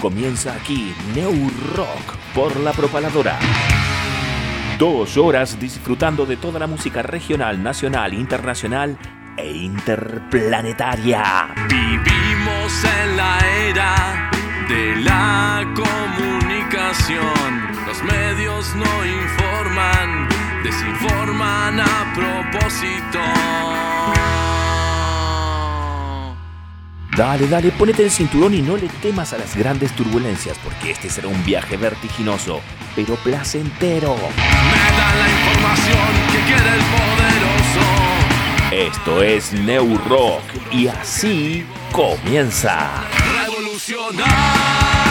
Comienza aquí Neo Rock por la propaladora. Dos horas disfrutando de toda la música regional, nacional, internacional e interplanetaria. Vivimos en la era de la comunicación. Los medios no informan, desinforman a propósito. Dale, dale, ponete el cinturón y no le temas a las grandes turbulencias, porque este será un viaje vertiginoso, pero placentero. Me dan la información que quiere el poderoso. Esto es New Rock y así comienza. Revolucionar.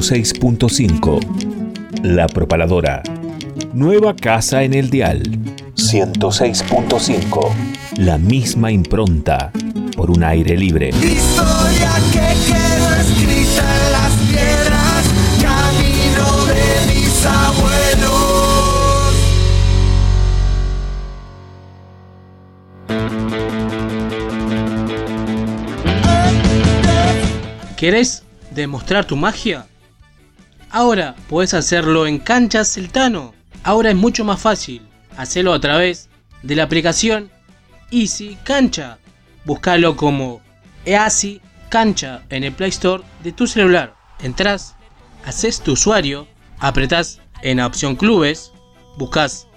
...106.5... La Propaladora. Nueva casa en el dial. 106.5. La misma impronta. Por un aire libre. Historia que quedó escrita en las piedras, camino de mis abuelos. ¿Querés demostrar tu magia? Ahora podés hacerlo en Canchas Celtano. Ahora es mucho más fácil. Hacelo a través de la aplicación Easy Cancha. Búscalo como Easy Cancha en el Play Store de tu celular. Entrás, haces tu usuario, apretás en la opción Clubes, buscas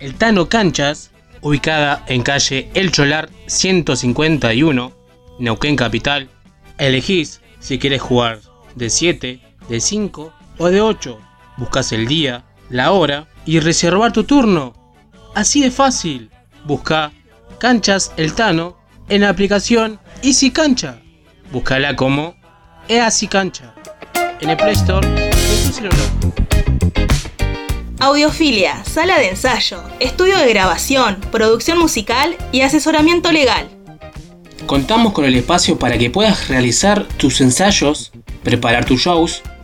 el Tano Canchas, ubicada en calle El Cholar 151, Neuquén Capital. Elegís si quieres jugar de 7, de 5 o de 8. Buscas el día, la hora y reservar tu turno. Así de fácil. Busca Canchas El Tano en la aplicación Easy Cancha. Búscala como Easy Cancha en el Play Store de tu celular. Audiofilia, sala de ensayo, estudio de grabación, producción musical y asesoramiento legal. Contamos con el espacio para que puedas realizar tus ensayos, preparar tus shows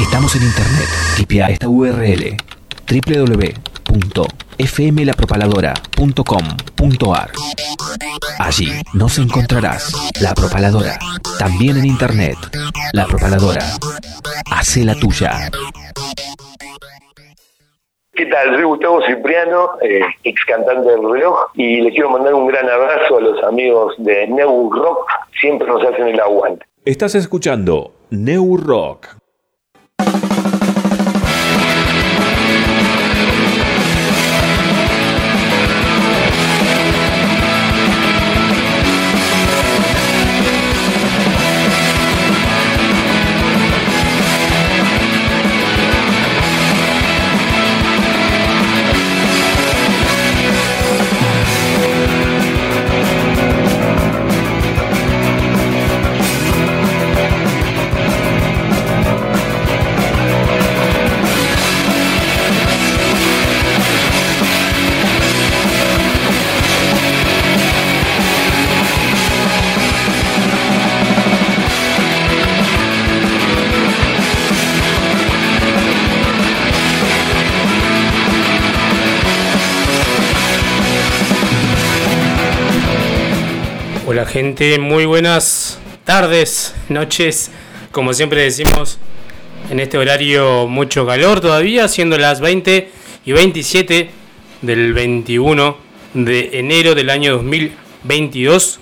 Estamos en internet. Tipea esta URL www.fmlapropaladora.com.ar Allí nos encontrarás La Propaladora, también en internet. La Propaladora. Hace la tuya. ¿Qué tal? Soy Gustavo Cipriano, eh, ex cantante del reloj, y le quiero mandar un gran abrazo a los amigos de New Rock, siempre nos hacen el aguante. Estás escuchando New Rock. Hola gente, muy buenas tardes, noches, como siempre decimos, en este horario mucho calor todavía, siendo las 20 y 27 del 21 de enero del año 2022.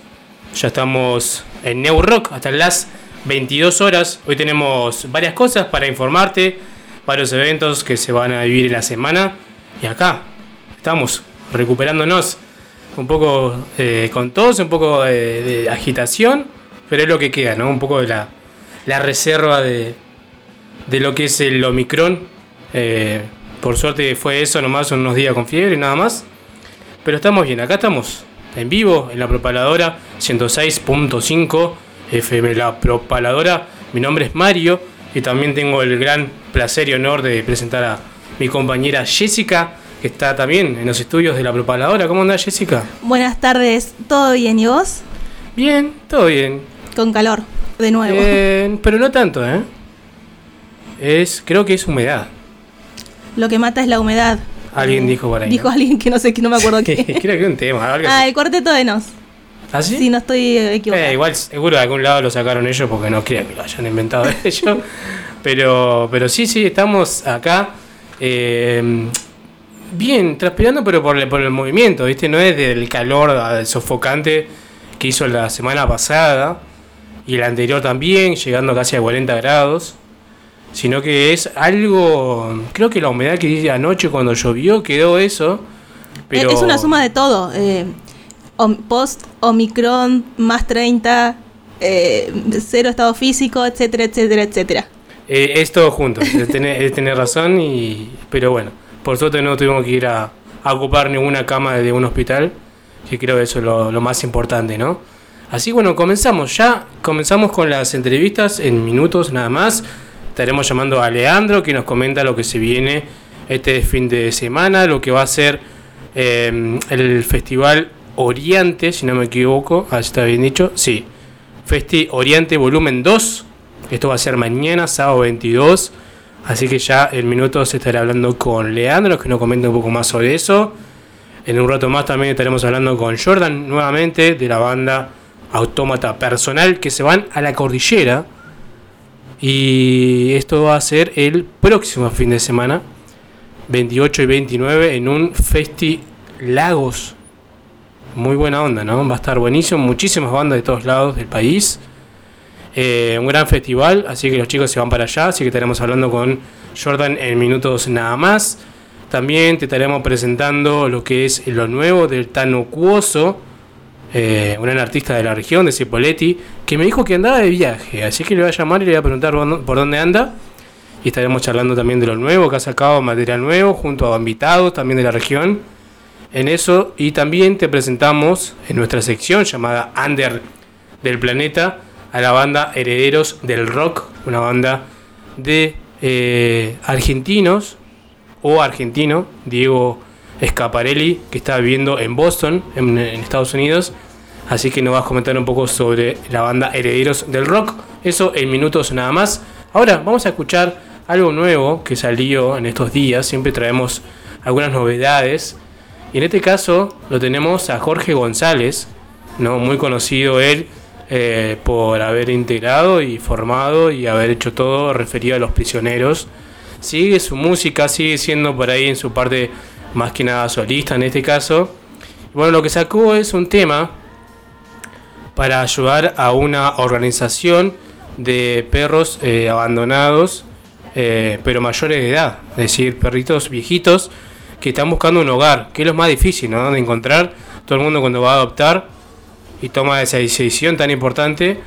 Ya estamos en New Rock hasta las 22 horas. Hoy tenemos varias cosas para informarte, varios eventos que se van a vivir en la semana. Y acá estamos recuperándonos un poco eh, con tos, un poco de, de agitación, pero es lo que queda, ¿no? Un poco de la, la reserva de, de lo que es el Omicron. Eh, por suerte fue eso nomás, unos días con fiebre, nada más. Pero estamos bien, acá estamos en vivo en la propaladora 106.5 FM La Propaladora. Mi nombre es Mario y también tengo el gran placer y honor de presentar a mi compañera Jessica, que está también en los estudios de la propaladora. ¿Cómo anda Jessica? Buenas tardes, ¿todo bien y vos? Bien, todo bien. Con calor, de nuevo. Pero no tanto, ¿eh? Es, creo que es humedad. Lo que mata es la humedad. Alguien dijo por ahí. Dijo alguien que no sé, que no me acuerdo qué. creo que un tema. algo ah, el cuarteto de Nos. ¿Ah, sí? Si no estoy eh, equivocada. Eh, igual seguro de algún lado lo sacaron ellos porque no creo que lo hayan inventado ellos. Pero, pero sí, sí, estamos acá. eh, bien, transpirando, pero por el, por el movimiento, ¿viste? No es del calor sofocante que hizo la semana pasada y la anterior también, llegando casi a 40 grados. Sino que es algo. Creo que la humedad que hice anoche cuando llovió quedó eso. Pero Eh, Es una suma de todo. eh, post Omicron más 30, eh, cero estado físico, etcétera, etcétera, etcétera. Eh, es todo junto, es tener, es tener razón, y, pero bueno, por suerte no tuvimos que ir a, ocupar ninguna cama de un hospital, que creo que eso es lo, más importante, ¿no? Así bueno, comenzamos ya, comenzamos con las entrevistas en minutos nada más. Estaremos llamando a Leandro que nos comenta lo que se viene este fin de semana, lo que va a ser eh, el Festival Oriente, si no me equivoco, a ver si está bien dicho, sí, Festi Oriente Volumen 2. Esto va a ser mañana, sábado 22. Así que ya en minutos estaré hablando con Leandro, que nos comenta un poco más sobre eso. En un rato más también estaremos hablando con Jordan nuevamente de la banda Autómata Personal que se van a la cordillera. Y esto va a ser el próximo fin de semana, 28 y 29, en un Festi Lagos. muy buena onda, ¿no? Va a estar buenísimo, muchísimas bandas de todos lados del país. Eh, un gran festival, así que los chicos se van para allá, así que estaremos hablando con Jordan en minutos nada más. También te estaremos presentando lo que es lo nuevo del Tano Cuoso, eh, un gran artista de la región, de Cipoletti, que me dijo que andaba de viaje, así que le voy a llamar y le voy a preguntar por dónde- anda. Y estaremos charlando también de lo nuevo, que ha sacado material nuevo, junto a invitados también de la región. En eso, y también te presentamos en nuestra sección llamada Under del Planeta a la banda Herederos del Rock, una banda de eh, argentinos o argentino, Diego Scaparelli, que está viviendo en Boston, en, en Estados Unidos. Así que nos vas a comentar un poco sobre la banda Herederos del Rock. Eso en minutos nada más. Ahora vamos a escuchar algo nuevo que salió en estos días. Siempre traemos algunas novedades. Y en este caso lo tenemos a Jorge González, ¿no? muy conocido él eh, por haber integrado y formado y haber hecho todo referido a los prisioneros. Sigue su música, sigue siendo por ahí en su parte más que nada solista en este caso. Bueno, lo que sacó es un tema para ayudar a una organización de perros eh, abandonados, eh, pero mayores de edad, es decir, perritos viejitos que están buscando un hogar, que es lo más difícil ¿no? de encontrar. Todo el mundo cuando va a adoptar y toma esa decisión tan importante,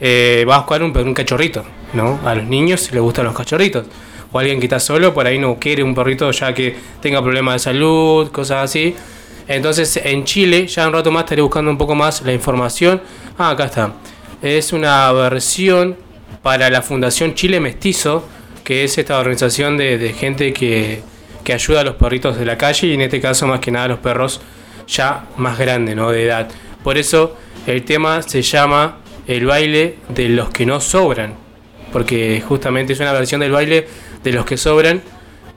eh, va a buscar un, un cachorrito, ¿no? A los niños les gustan los cachorritos. O alguien que está solo, por ahí no quiere un perrito ya que tenga problemas de salud, cosas así. Entonces en Chile, ya un rato más estaré buscando un poco más la información. Ah, acá está. Es una versión para la Fundación Chile Mestizo, que es esta organización de, gente que, que ayuda a los perritos de la calle y en este caso más que nada a los perros ya más grandes, ¿no? De edad. Por eso el tema se llama El baile de los que no sobran, porque justamente es una versión del baile de los que sobran,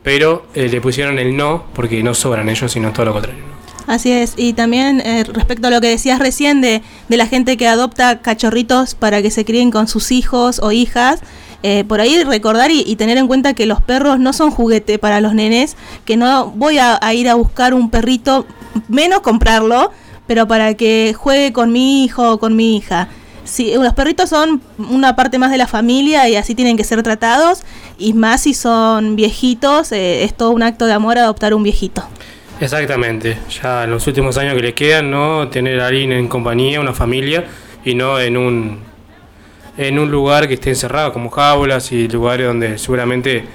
pero eh, le pusieron el no porque no sobran ellos, sino todo lo contrario. Así es, y también eh, respecto a lo que decías recién de, de la gente que adopta cachorritos para que se críen con sus hijos o hijas, eh, por ahí recordar y, tener en cuenta que los perros no son juguete para los nenes, que no voy a ir a buscar un perrito, menos comprarlo, pero para que juegue con mi hijo o con mi hija. Los perritos son una parte más de la familia y así tienen que ser tratados, y más si son viejitos, eh, es todo un acto de amor adoptar un viejito. Exactamente, ya en los últimos años que le quedan, ¿no? Tener a alguien en compañía, una familia, y no en un en un lugar que esté encerrado, como jaulas y lugares donde seguramente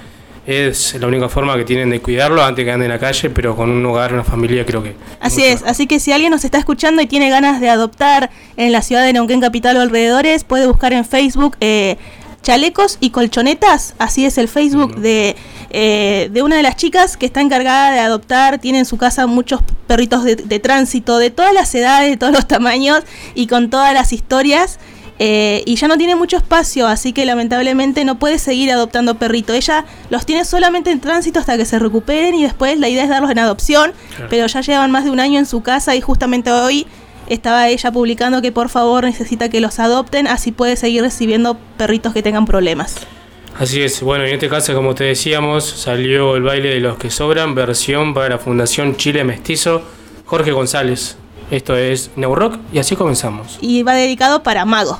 es la única forma que tienen de cuidarlo antes que ande en la calle, pero con un hogar, una familia creo que... Así es, así que si alguien nos está escuchando y tiene ganas de adoptar en la ciudad de Neuquén Capital o alrededores, puede buscar en Facebook eh, chalecos y colchonetas, así es el Facebook de, eh, de una de las chicas que está encargada de adoptar, tiene en su casa muchos perritos de, de tránsito de todas las edades, de todos los tamaños y con todas las historias. Eh, y ya no tiene mucho espacio, así que lamentablemente no puede seguir adoptando perrito. Ella los tiene solamente en tránsito hasta que se recuperen y después la idea es darlos en adopción, Claro. pero ya llevan más de un año en su casa y justamente hoy estaba ella publicando que por favor necesita que los adopten, así puede seguir recibiendo perritos que tengan problemas. Así es, bueno, en este caso, como te decíamos, salió el baile de los que sobran, versión para la Fundación Chile Mestizo, Jorge González. Esto es Neurock y así comenzamos. Y va dedicado para Mago.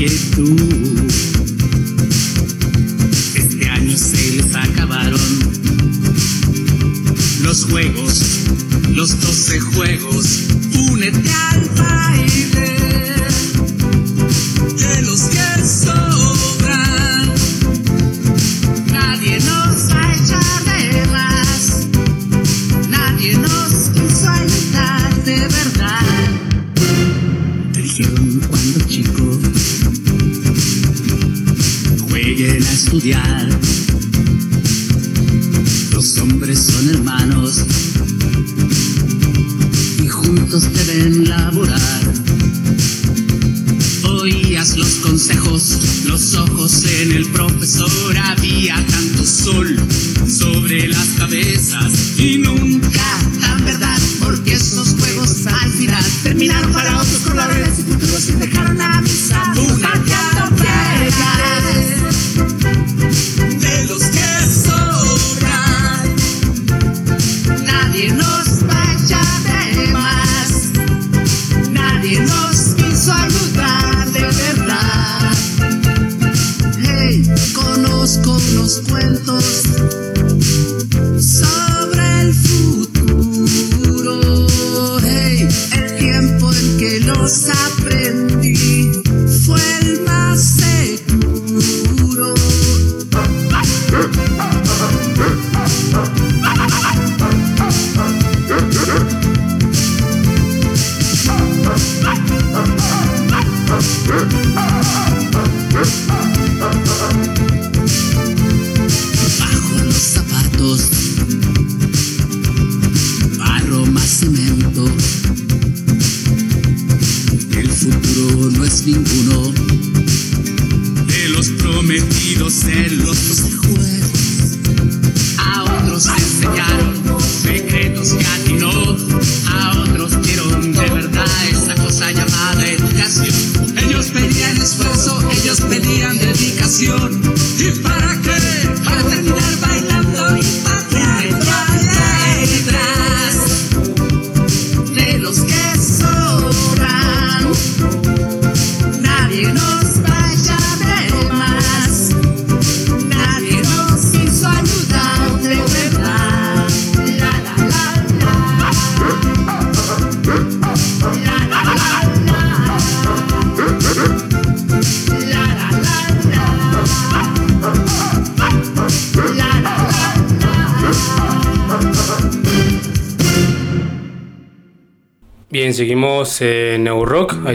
Que. Este año se les acabaron los juegos, los doce juegos. Únete al baile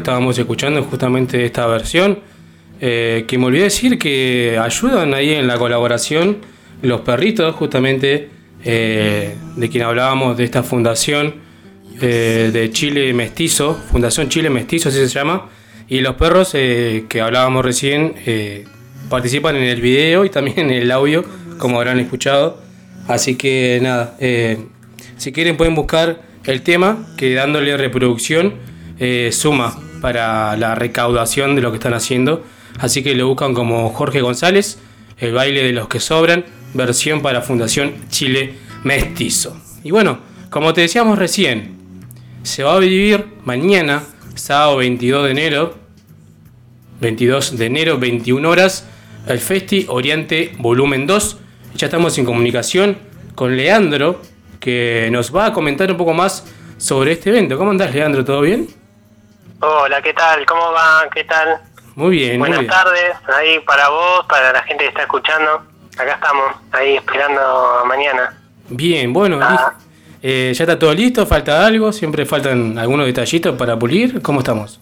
estábamos escuchando justamente esta versión. Eh, que me olvidé decir que ayudan ahí en la colaboración los perritos, justamente eh, de quien hablábamos, de esta fundación eh, de Chile Mestizo, Fundación Chile Mestizo, así se llama. Y los perros que hablábamos recién participan en el video y también en el audio, como habrán escuchado. Así que nada, si quieren pueden buscar el tema que dándole reproducción suma para la recaudación de lo que están haciendo. Así que lo buscan como Jorge González, el baile de los que sobran, versión para Fundación Chile Mestizo. Y bueno, como te decíamos recién, se va a vivir mañana, sábado 22 de enero, 22 de enero, 21 horas, el Festi Oriente Volumen 2. Ya estamos en comunicación con Leandro, que nos va a comentar un poco más sobre este evento. ¿Cómo andás, Leandro? ¿Todo bien? Hola, ¿qué tal? ¿Cómo va? ¿Qué tal? Muy bien, Buenas muy bien. tardes, ahí para vos, para la gente que está escuchando. Acá estamos, ahí esperando a mañana. Bien, bueno, Ah. eh, ya está todo listo, falta algo, siempre faltan algunos detallitos para pulir. ¿Cómo estamos?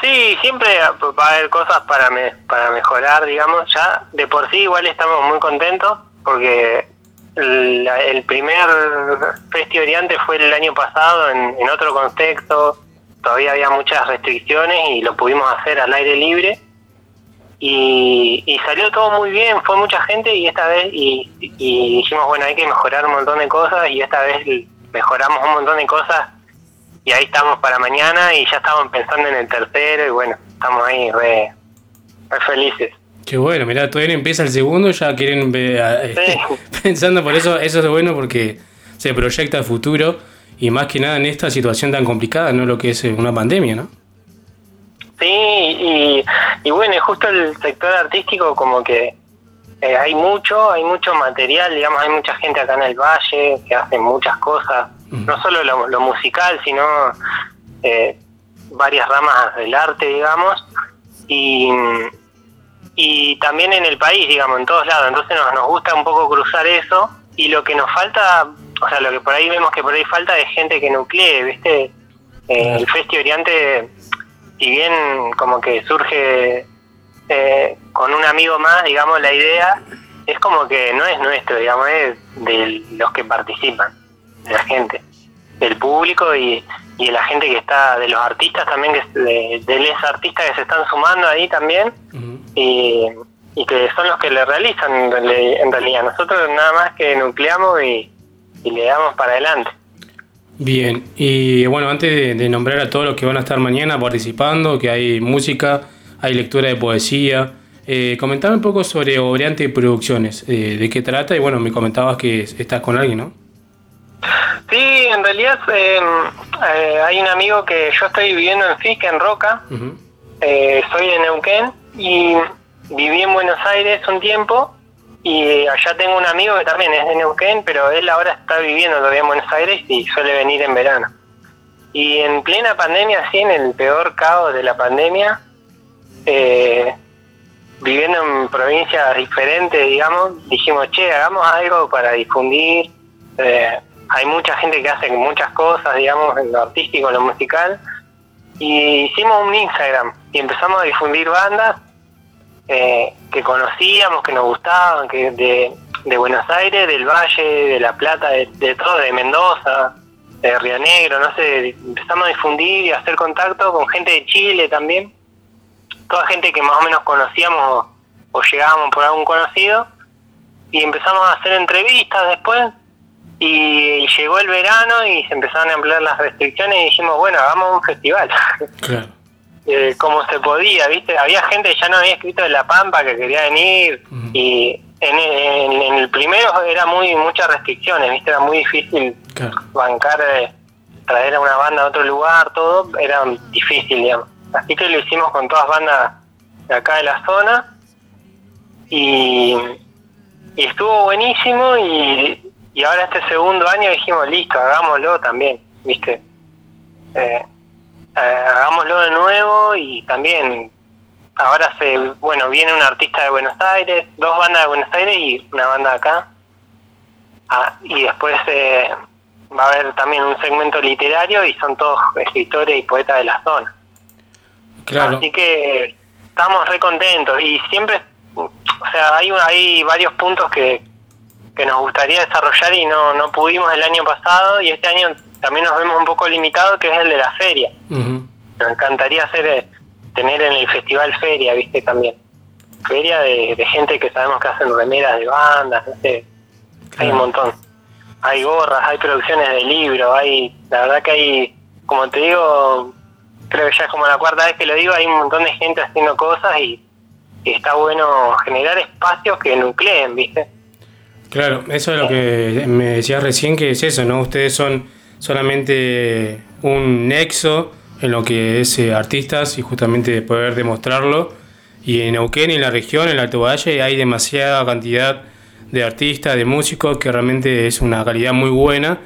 Sí, siempre va a haber cosas para me- para mejorar, digamos. Ya de por sí igual estamos muy contentos porque el, el primer Festi Oriente fue el año pasado en, en otro contexto. Todavía había muchas restricciones y lo pudimos hacer al aire libre. Y, y salió todo muy bien, fue mucha gente y esta vez y, y dijimos, bueno, hay que mejorar un montón de cosas y esta vez mejoramos un montón de cosas y ahí estamos para mañana y ya estamos pensando en el tercero y bueno, estamos ahí re, re felices. Qué bueno, mirá, todavía empieza el segundo, ya quieren ver, eh, pensando por eso, eso es bueno porque se proyecta el futuro y más que nada en esta situación tan complicada, no lo que es eh, una pandemia, ¿no? Sí, y, y bueno, justo el sector artístico como que eh, hay mucho, hay mucho material, digamos, hay mucha gente acá en el valle que hace muchas cosas, no solo lo, lo musical, sino eh, varias ramas del arte, digamos, y, y también en el país, digamos, en todos lados. Entonces nos, nos gusta un poco cruzar eso y lo que nos falta, o sea, lo que por ahí vemos que por ahí falta es gente que nuclee, ¿viste? Eh, el Festi Oriente, si bien como que surge eh, con un amigo más, digamos, la idea es como que no es nuestro, digamos, es de los que participan, de la gente, del público y, y de la gente que está, de los artistas también, que, de, de los artistas que se están sumando ahí también y, y que son los que le realizan en reali- en realidad. Nosotros nada más que nucleamos y, y le damos para adelante. Bien, y bueno, antes de, de nombrar a todos los que van a estar mañana participando, que hay música, hay lectura de poesía, eh, comentame un poco sobre Obreante Producciones, eh, de qué trata, y bueno, me comentabas que estás con alguien, ¿no? Sí, en realidad eh, eh, hay un amigo que yo estoy viviendo en FIC, en Roca, eh, soy de Neuquén y viví en Buenos Aires un tiempo y allá tengo un amigo que también es de Neuquén, pero él ahora está viviendo todavía en Buenos Aires y suele venir en verano. Y en plena pandemia, así en el peor caos de la pandemia, eh, viviendo en provincias diferentes, digamos, dijimos, che, hagamos algo para difundir. eh, hay mucha gente que hace muchas cosas, digamos, en lo artístico, en lo musical. Y hicimos un Instagram y empezamos a difundir bandas eh, que conocíamos, que nos gustaban, que de, Buenos Aires, del Valle, de La Plata, de, todo, de Mendoza, de Río Negro, no sé, empezamos a difundir y a hacer contacto con gente de Chile también, toda gente que más o menos conocíamos o, llegábamos por algún conocido, y empezamos a hacer entrevistas después, y llegó el verano y se empezaron a ampliar las restricciones y dijimos, bueno, hagamos un festival. eh, como se podía, ¿viste? Había gente que ya no había escrito de La Pampa que quería venir y en, en- en el primero era muy muchas restricciones, ¿viste? Era muy difícil bancar, eh, traer a una banda a otro lugar, todo era difícil, digamos. Así que lo hicimos con todas bandas de acá de la zona y, y estuvo buenísimo y, y ahora este segundo año dijimos, listo, hagámoslo también, ¿viste? Eh, eh, hagámoslo de nuevo y también ahora se bueno viene un artista de Buenos Aires dos bandas de Buenos Aires y una banda acá Ah, y después eh, va a haber también un segmento literario y son todos escritores y poetas de la zona Claro. así que estamos re contentos y siempre o sea hay hay varios puntos que que nos gustaría desarrollar y no no pudimos el año pasado y este año también nos vemos un poco limitados que es el de la feria nos encantaría hacer eh, tener en el festival feria, viste también. Feria de, de gente que sabemos que hacen remeras de bandas, no sé. Hay un montón. Hay gorras, hay producciones de libros, hay, la verdad que hay, como te digo, creo que ya es como la cuarta vez que lo digo, hay un montón de gente haciendo cosas y, y está bueno generar espacios que nucleen, viste. Claro, eso es lo que me decías recién, que es eso, ¿no? Ustedes son solamente un nexo en lo que es eh, artistas y justamente poder demostrarlo. Y en Neuquén, en la región, en el Alto Valle, hay demasiada cantidad de artistas, de músicos, que realmente es una calidad muy buena.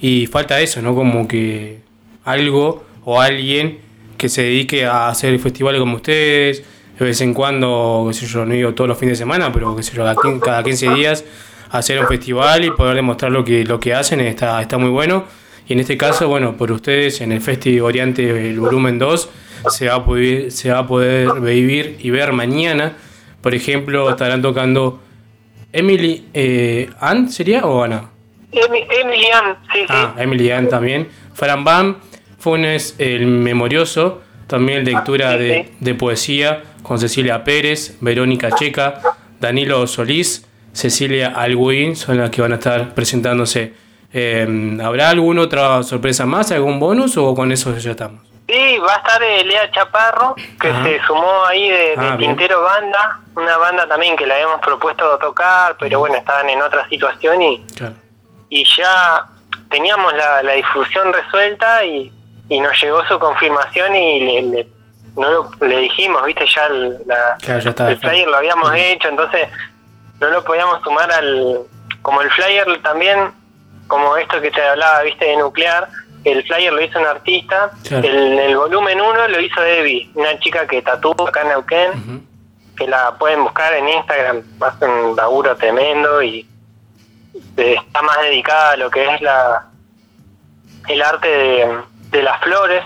Y falta eso, ¿no? Como que algo o alguien que se dedique a hacer festivales como ustedes, de vez en cuando, qué sé yo, no digo todos los fines de semana, pero qué sé yo, cada quin- cada 15 días hacer un festival y poder demostrar lo que, lo que hacen está, está muy bueno. Y en este caso, bueno, por ustedes en el Festi Oriente, el volumen 2, se va a poder, se va a poder vivir y ver mañana. Por ejemplo, estarán tocando Emily eh, Ann, ¿sería? ¿O Ana? Emi- Emilian, sí, sí. Ah, Emily Ann también. Fran Bam, Funes el Memorioso, también lectura de, de poesía con Cecilia Pérez, Verónica Checa, Danilo Solís, Cecilia Alguín, son las que van a estar presentándose. Eh, ¿Habrá alguna otra sorpresa más, algún bonus o con eso ya estamos? Sí, va a estar eh, Lea Chaparro, que Ajá. se sumó ahí de, de Ah, bien. Tintero Banda, una banda también que la habíamos propuesto tocar, pero bueno, estaban en otra situación y, Claro. y ya teníamos la, la difusión resuelta y, y nos llegó su confirmación y le, le- no lo- le dijimos, viste, ya el, la- Claro, ya está. el flyer lo habíamos hecho, entonces no lo podíamos sumar al... Como el flyer también, como esto que te hablaba, viste, de nuclear, el flyer lo hizo un artista, Claro. el, el volumen 1 lo hizo Debbie, una chica que tatúa acá en Neuquén, que la pueden buscar en Instagram, hace un laburo tremendo y eh, está más dedicada a lo que es la el arte de, de las flores,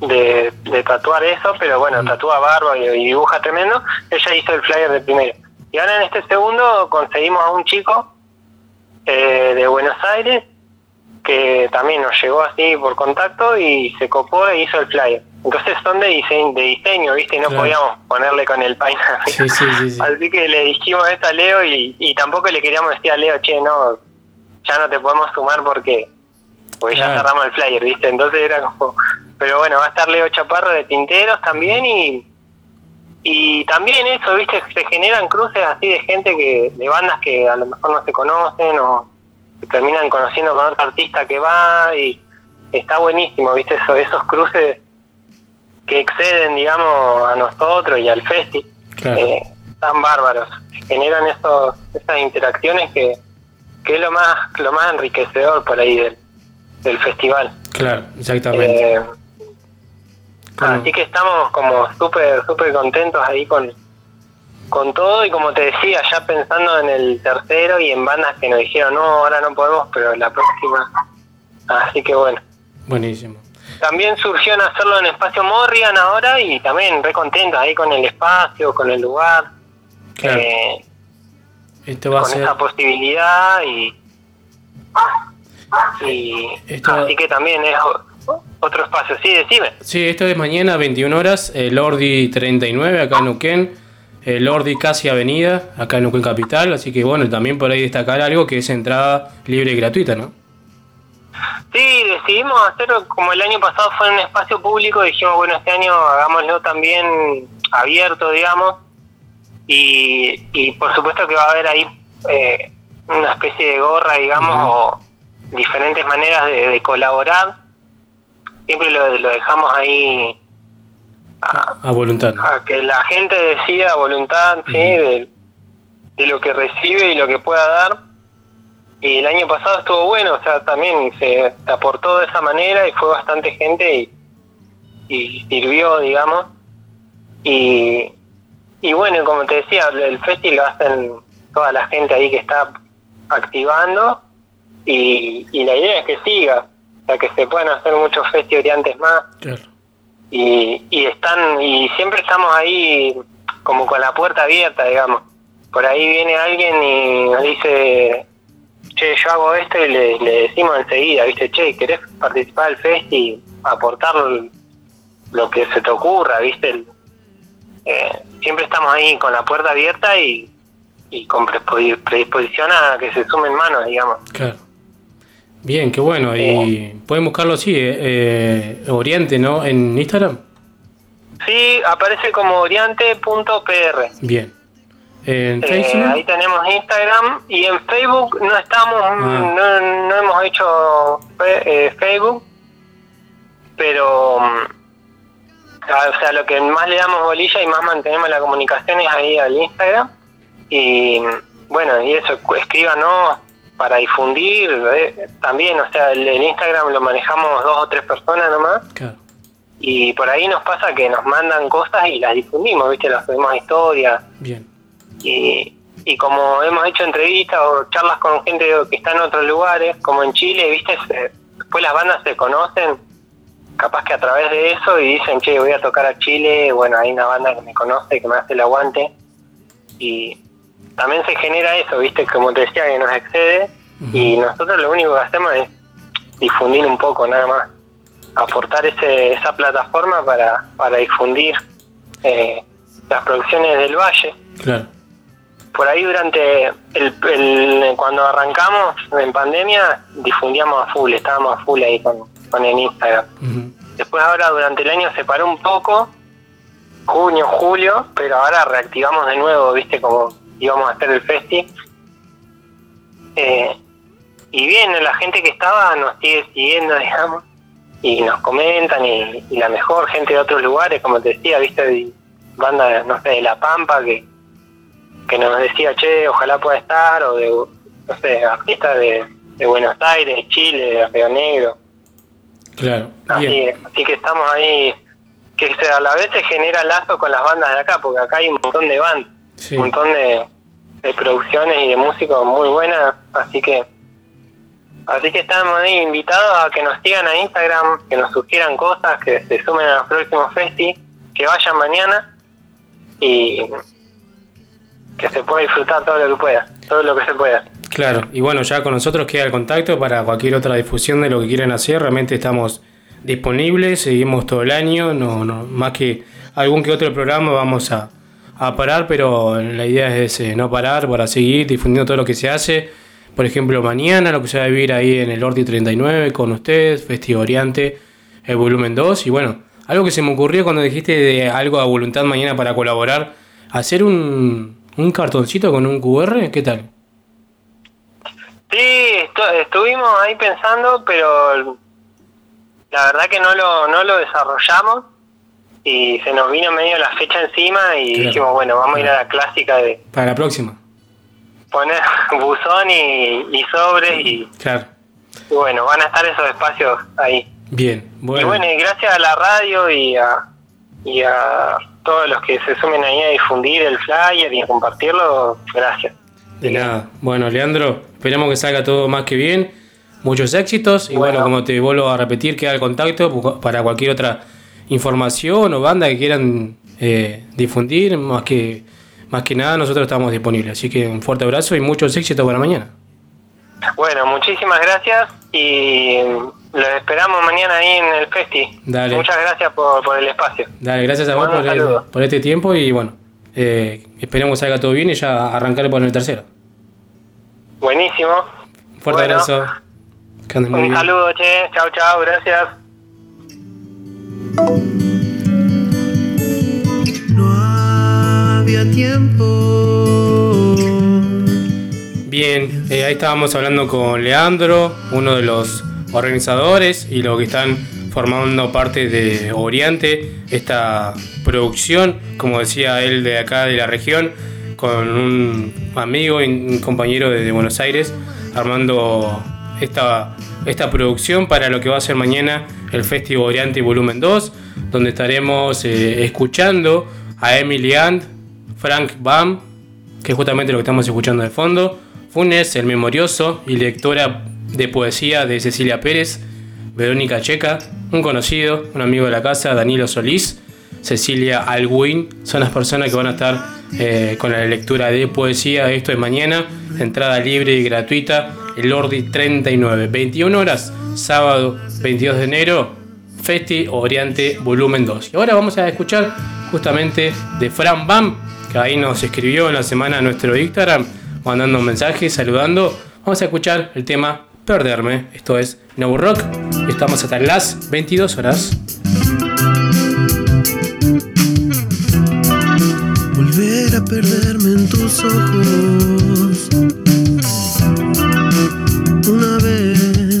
de, de tatuar eso, pero bueno, tatúa barba y, y dibuja tremendo. Ella hizo el flyer de primero. Y ahora en este segundo conseguimos a un chico eh, de Buenos Aires que también nos llegó así por contacto y se copó e hizo el flyer. Entonces son de diseño, de diseño ¿viste? Y no Claro. podíamos ponerle con el paina. Sí, sí, sí, sí. Así que le dijimos esto a Leo y, y tampoco le queríamos decir a Leo, che, no, ya no te podemos sumar porque, porque ya cerramos el flyer, ¿viste? Entonces era como... Pero bueno, va a estar Leo Chaparro de Tinteros también y... Y también eso, ¿viste? Se generan cruces así de gente que de bandas que a lo mejor no se conocen o que terminan conociendo con otro artista que va y está buenísimo, ¿viste? Eso, esos cruces que exceden, digamos, a nosotros y al festi. Claro. Eh, tan bárbaros. Generan esos, esas interacciones que, que es lo más, lo más enriquecedor por ahí del, del festival. Claro, exactamente. Eh, Así que estamos como súper, súper contentos ahí con, con todo y como te decía, ya pensando en el tercero y en bandas que nos dijeron, no, ahora no podemos, pero la próxima. Así que bueno. Buenísimo. También surgió en hacerlo en Espacio Morrigan ahora y también re contentos ahí con el espacio, con el lugar, Claro. eh, Esto va a con ser. esa posibilidad y, y Esto- así que también es otro espacio. Sí, decime. Sí, esto es mañana, 21 horas, el Ordi 39, acá en Neuquén. El Ordi casi avenida, acá en Neuquén Capital. Así que bueno, también por ahí destacar algo que es entrada libre y gratuita, ¿no? Sí, decidimos hacerlo como el año pasado fue en un espacio público, dijimos, bueno, este año hagámoslo también abierto, digamos, y, y por supuesto que va a haber ahí eh, una especie de gorra, digamos, o diferentes maneras de, de colaborar. Siempre lo, lo dejamos ahí A voluntad. a que la gente decida a voluntad, ¿sí? de, de lo que recibe y lo que pueda dar. Y el año pasado estuvo bueno, o sea, también se aportó de esa manera y fue bastante gente y, y sirvió, digamos. Y, y bueno, como te decía, el festival lo hacen toda la gente ahí que está activando y, y la idea es que siga, o sea, que se puedan hacer muchos festivales más. Claro. y, y están y siempre estamos ahí como con la puerta abierta digamos. Por ahí viene alguien y nos dice che yo hago esto y le, le decimos enseguida viste che querés participar del fest y aportar lo que se te ocurra viste eh, siempre estamos ahí con la puerta abierta y, y con predispo- predisposición a que se sumen manos digamos. Claro. Bien, qué bueno. Y pueden buscarlo así, eh, eh, Oriente, ¿no? En Instagram. sí aparece como oriente.pr Bien. En Eh, ahí tenemos Instagram y en Facebook no estamos, Ah. no, no hemos hecho eh, Facebook, pero mm, a- o sea, lo que más le damos bolilla y más mantenemos la comunicación es ahí al Instagram y mm, bueno, y eso, escríbanos para difundir eh, también, o sea, el, el Instagram lo manejamos dos o tres personas nomás Claro. y por ahí nos pasa que nos mandan cosas y las difundimos, ¿viste? Las subimos a historias Bien. y, y como hemos hecho entrevistas o charlas con gente que está en otros lugares, como en Chile, viste, Se- después las bandas se conocen, capaz que a través de eso y dicen, che, voy a tocar a Chile, bueno, hay una banda que me conoce, que me hace el aguante, y también se genera eso, viste, como te decía, que nos excede, y nosotros lo único que hacemos es difundir un poco, nada más, aportar ese, esa plataforma para, para difundir eh, las producciones del Valle. Claro. por ahí durante el, el- cuando arrancamos en pandemia difundíamos a full, estábamos a full ahí con, con el Instagram. Después ahora durante el año se paró un poco, junio, julio, pero ahora reactivamos de nuevo, viste, como íbamos a hacer el festi. Eh, y bien, la gente que estaba nos sigue siguiendo, digamos, y nos comentan, y, y la mejor gente de otros lugares, como te decía, viste, banda, no sé, de La Pampa, que, que nos decía, che, ojalá pueda estar, o de, no sé, artistas de, de Buenos Aires, Chile, de Río Negro. Claro. Así, que estamos ahí, que se- a la vez se genera lazo con las bandas de acá, porque acá hay un montón de bandas, Sí. un montón de, de producciones y de músicos muy buenas, así que Así que estamos ahí invitados a que nos sigan a Instagram, que nos sugieran cosas, que se sumen a los próximos festi, que vayan mañana y que se pueda disfrutar todo lo que pueda, todo lo que se pueda. Claro, y bueno, ya con nosotros queda el contacto para cualquier otra difusión de lo que quieran hacer. Realmente estamos disponibles, seguimos todo el año, no, no, más que algún que otro programa vamos a, a parar, pero la idea es eh, no parar para seguir difundiendo todo lo que se hace. Por ejemplo, mañana lo que se va a vivir ahí en el Orti 39 con ustedes, Festivo Oriente, el volumen 2. Y bueno, algo que se me ocurrió cuando dijiste de algo a voluntad mañana para colaborar, hacer un, un cartoncito con un QR, ¿qué tal? Sí, estu- estuvimos ahí pensando, pero la verdad que no lo, no lo desarrollamos y se nos vino medio la fecha encima y Claro. dijimos, bueno, vamos a ir a la clásica de Para la próxima. poner buzón y, y sobres y, Claro. y bueno, van a estar esos espacios ahí. Bien, Y bueno. bueno, y gracias a la radio y a, y a todos los que se sumen ahí a difundir el flyer y a compartirlo, gracias. De nada. Bueno, Leandro, esperemos que salga todo más que bien. Muchos éxitos. Y bueno, como te vuelvo a repetir, queda el contacto para cualquier otra información o banda que quieran eh, difundir. Más que, más que nada, nosotros estamos disponibles. Así que un fuerte abrazo y muchos éxitos para mañana. Bueno, muchísimas gracias y los esperamos mañana ahí en el Festi. Dale. Muchas gracias por, por el espacio. Dale, gracias a vos por, el- este tiempo y bueno, eh, esperemos que salga todo bien y ya arrancar por el tercero. Buenísimo. Fuerte Bueno. abrazo. Un saludo, che. Chao, chao. Gracias. Había tiempo. Bien, eh, ahí estábamos hablando con Leandro, uno de los organizadores y los que están formando parte de Oriente, esta producción, como decía él de acá de la región, con un amigo y un compañero de Buenos Aires, armando esta, esta producción para lo que va a ser mañana el Festival Oriente Volumen 2, donde estaremos eh, escuchando a Emily Ant, Frank Bam, que es justamente lo que estamos escuchando de fondo, Funes, el memorioso y lectora de poesía de Cecilia Pérez, Verónica Checa, un conocido, un amigo de la casa, Danilo Solís, Cecilia Alguin, son las personas que van a estar eh, con la lectura de poesía. Esto es mañana, entrada libre y gratuita, el Ordi 39, 21 horas, sábado 22 de enero, Festi Oriente Volumen 2. Y ahora vamos a escuchar justamente de Fran Bam, que ahí nos escribió en la semana a nuestro Instagram, mandando un mensaje, saludando. Vamos a escuchar el tema Perderme. Esto es No Rock. Estamos hasta las 22 horas. Volver a perderme en tus ojos.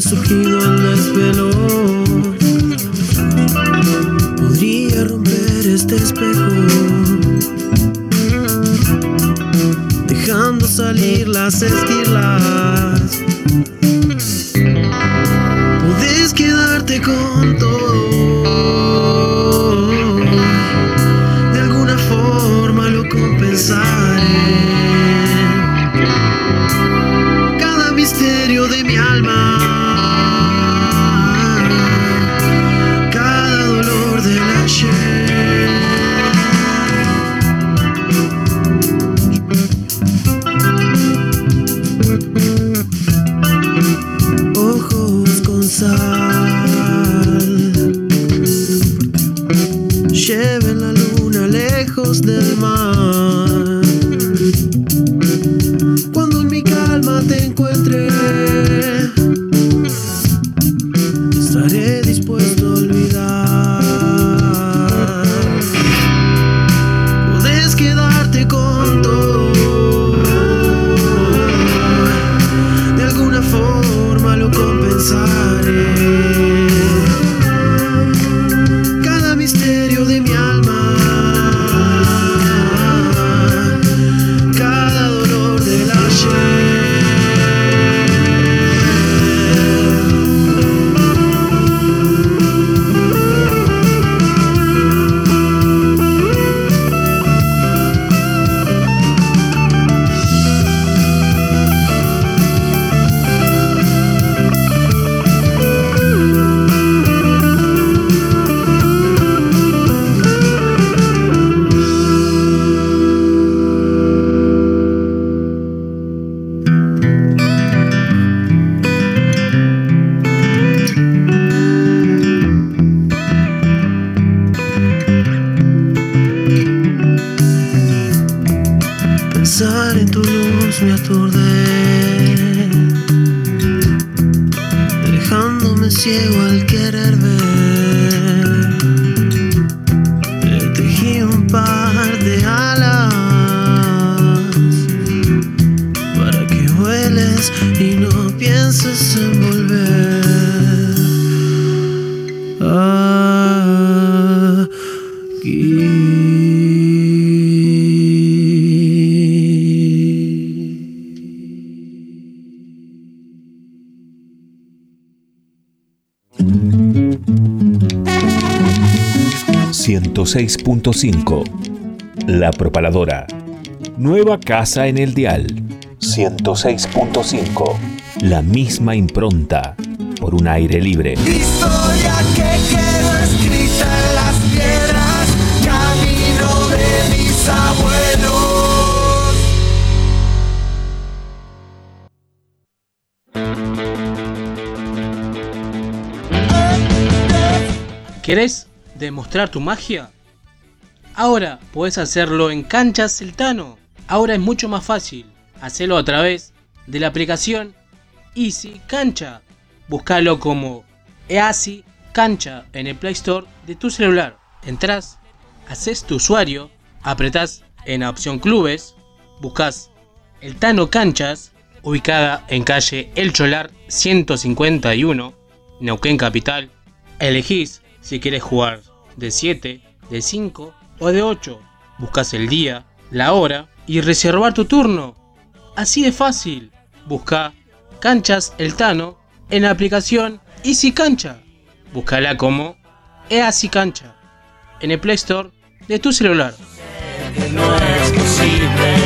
Surgido el desvelo, podría romper este espejo, dejando salir las esquirlas. La Propaladora. Nueva casa en el dial. 106.5. La misma impronta. Por un aire libre. Historia que quedó escrita en las piedras, camino de mis abuelos. ¿Querés demostrar tu magia? Ahora puedes hacerlo en Canchas Celtano. Ahora es mucho más fácil. Hacelo a través de la aplicación Easy Cancha. Búscalo como Easy Cancha en el Play Store de tu celular. Entrás, haces tu usuario, apretás en la opción Clubes, buscas el Tano Canchas, ubicada en calle El Cholar 151, Neuquén Capital. Elegís si quieres jugar de 7, de 5 o de 8. Buscas el día, la hora y reservar tu turno. Así de fácil. Busca Canchas El Tano en la aplicación Easy Cancha. Búscala como Easy Cancha en el Play Store de tu celular. No es posible.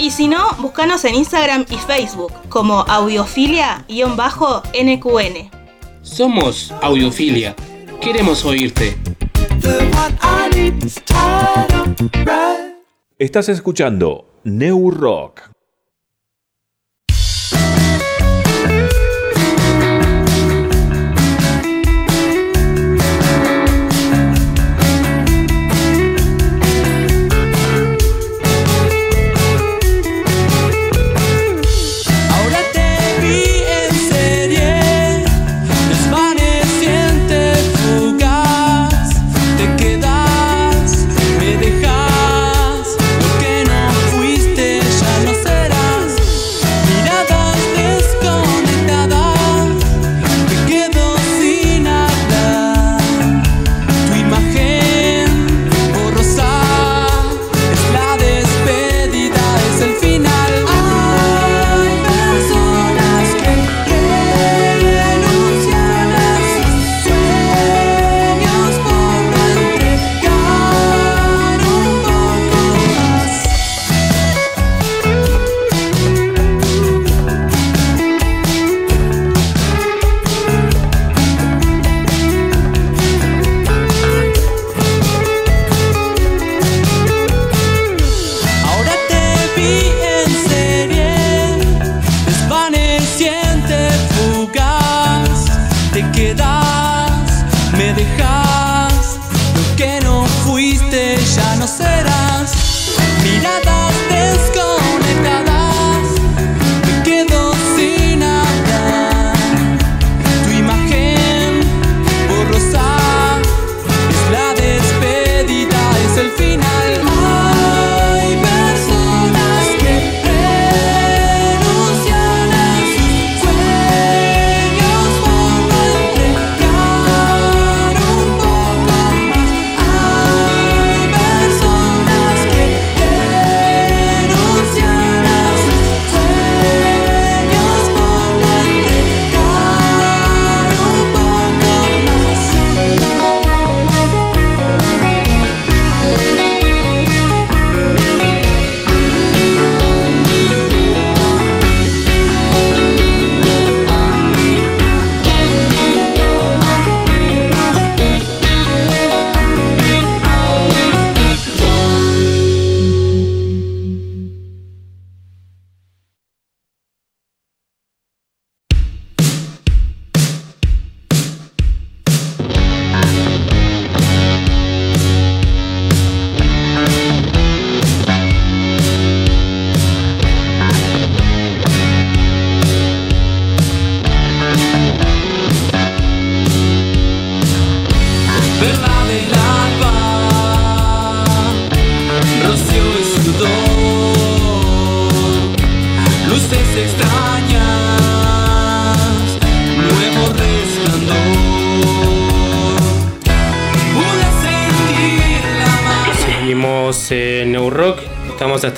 Y si no, búscanos en Instagram y Facebook como audiofilia-nqn. Somos Audiofilia. Queremos oírte. Estás escuchando New Rock.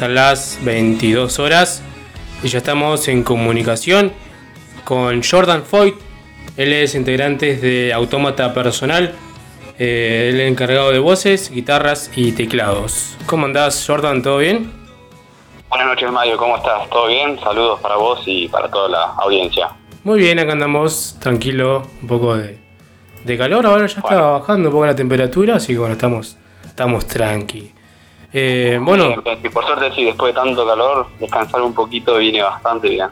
Hasta las 22 horas y ya estamos en comunicación con Jordan Foyt. Él es integrante de Autómata Personal, eh, él es encargado de voces, guitarras y teclados. ¿Cómo andás, Jordan? ¿Todo bien? Buenas noches, Mario, ¿cómo estás? ¿Todo bien? Saludos para vos y para toda la audiencia. Muy bien, acá andamos tranquilo, un poco de, de calor, ahora ya está bajando un poco la temperatura, así que bueno, estamos, estamos tranqui. Eh, bueno, Y por suerte, sí, después de tanto calor, descansar un poquito viene bastante bien.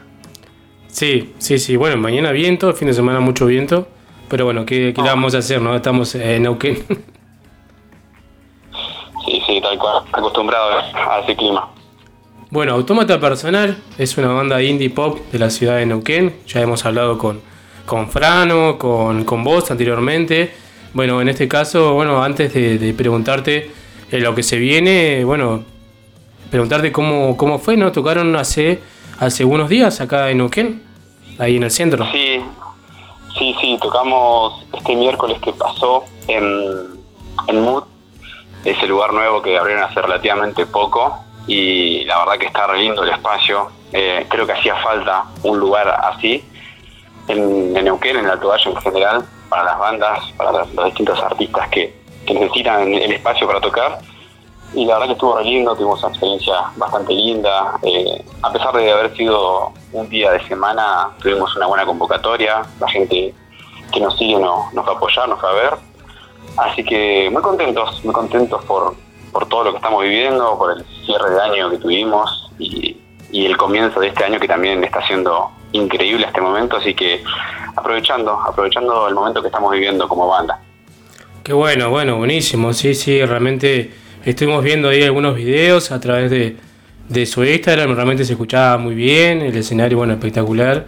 Sí, sí, sí. Bueno, mañana viento, fin de semana mucho viento. Pero bueno, ¿qué, qué le vamos a hacer? no Estamos en Neuquén. Sí, sí, tal cual. Acostumbrado a ese clima. bueno, Autómata Personal es una banda indie pop de la ciudad de Neuquén. Ya hemos hablado con, con Frano, con, con vos anteriormente. Bueno, en este caso, bueno, antes de, de preguntarte eh, lo que se viene, bueno, preguntarte cómo, cómo fue, ¿no? Tocaron hace, hace unos días acá en Neuquén, ahí en el centro. Sí, sí, sí, tocamos este miércoles que pasó en, en Mood, ese lugar nuevo que abrieron hace relativamente poco y la verdad que está re lindo el espacio. Eh, creo que hacía falta un lugar así en, en Neuquén, en el Alto Valle en general, para las bandas, para los, los distintos artistas que, que necesitan el espacio para tocar. Y la verdad que estuvo re lindo, tuvimos una experiencia bastante linda. Eh, a pesar de haber sido un día de semana, tuvimos una buena convocatoria. La gente que nos sigue no- nos va a apoyar, nos va a ver. Así que muy contentos, muy contentos por, por todo lo que estamos viviendo, por el cierre de año que tuvimos y, y el comienzo de este año que también está siendo increíble este momento. Así que aprovechando, aprovechando el momento que estamos viviendo como banda. Qué bueno, bueno, buenísimo. Sí, sí, realmente estuvimos viendo ahí algunos videos a través de, de su Instagram. Realmente se escuchaba muy bien, el escenario, bueno, espectacular.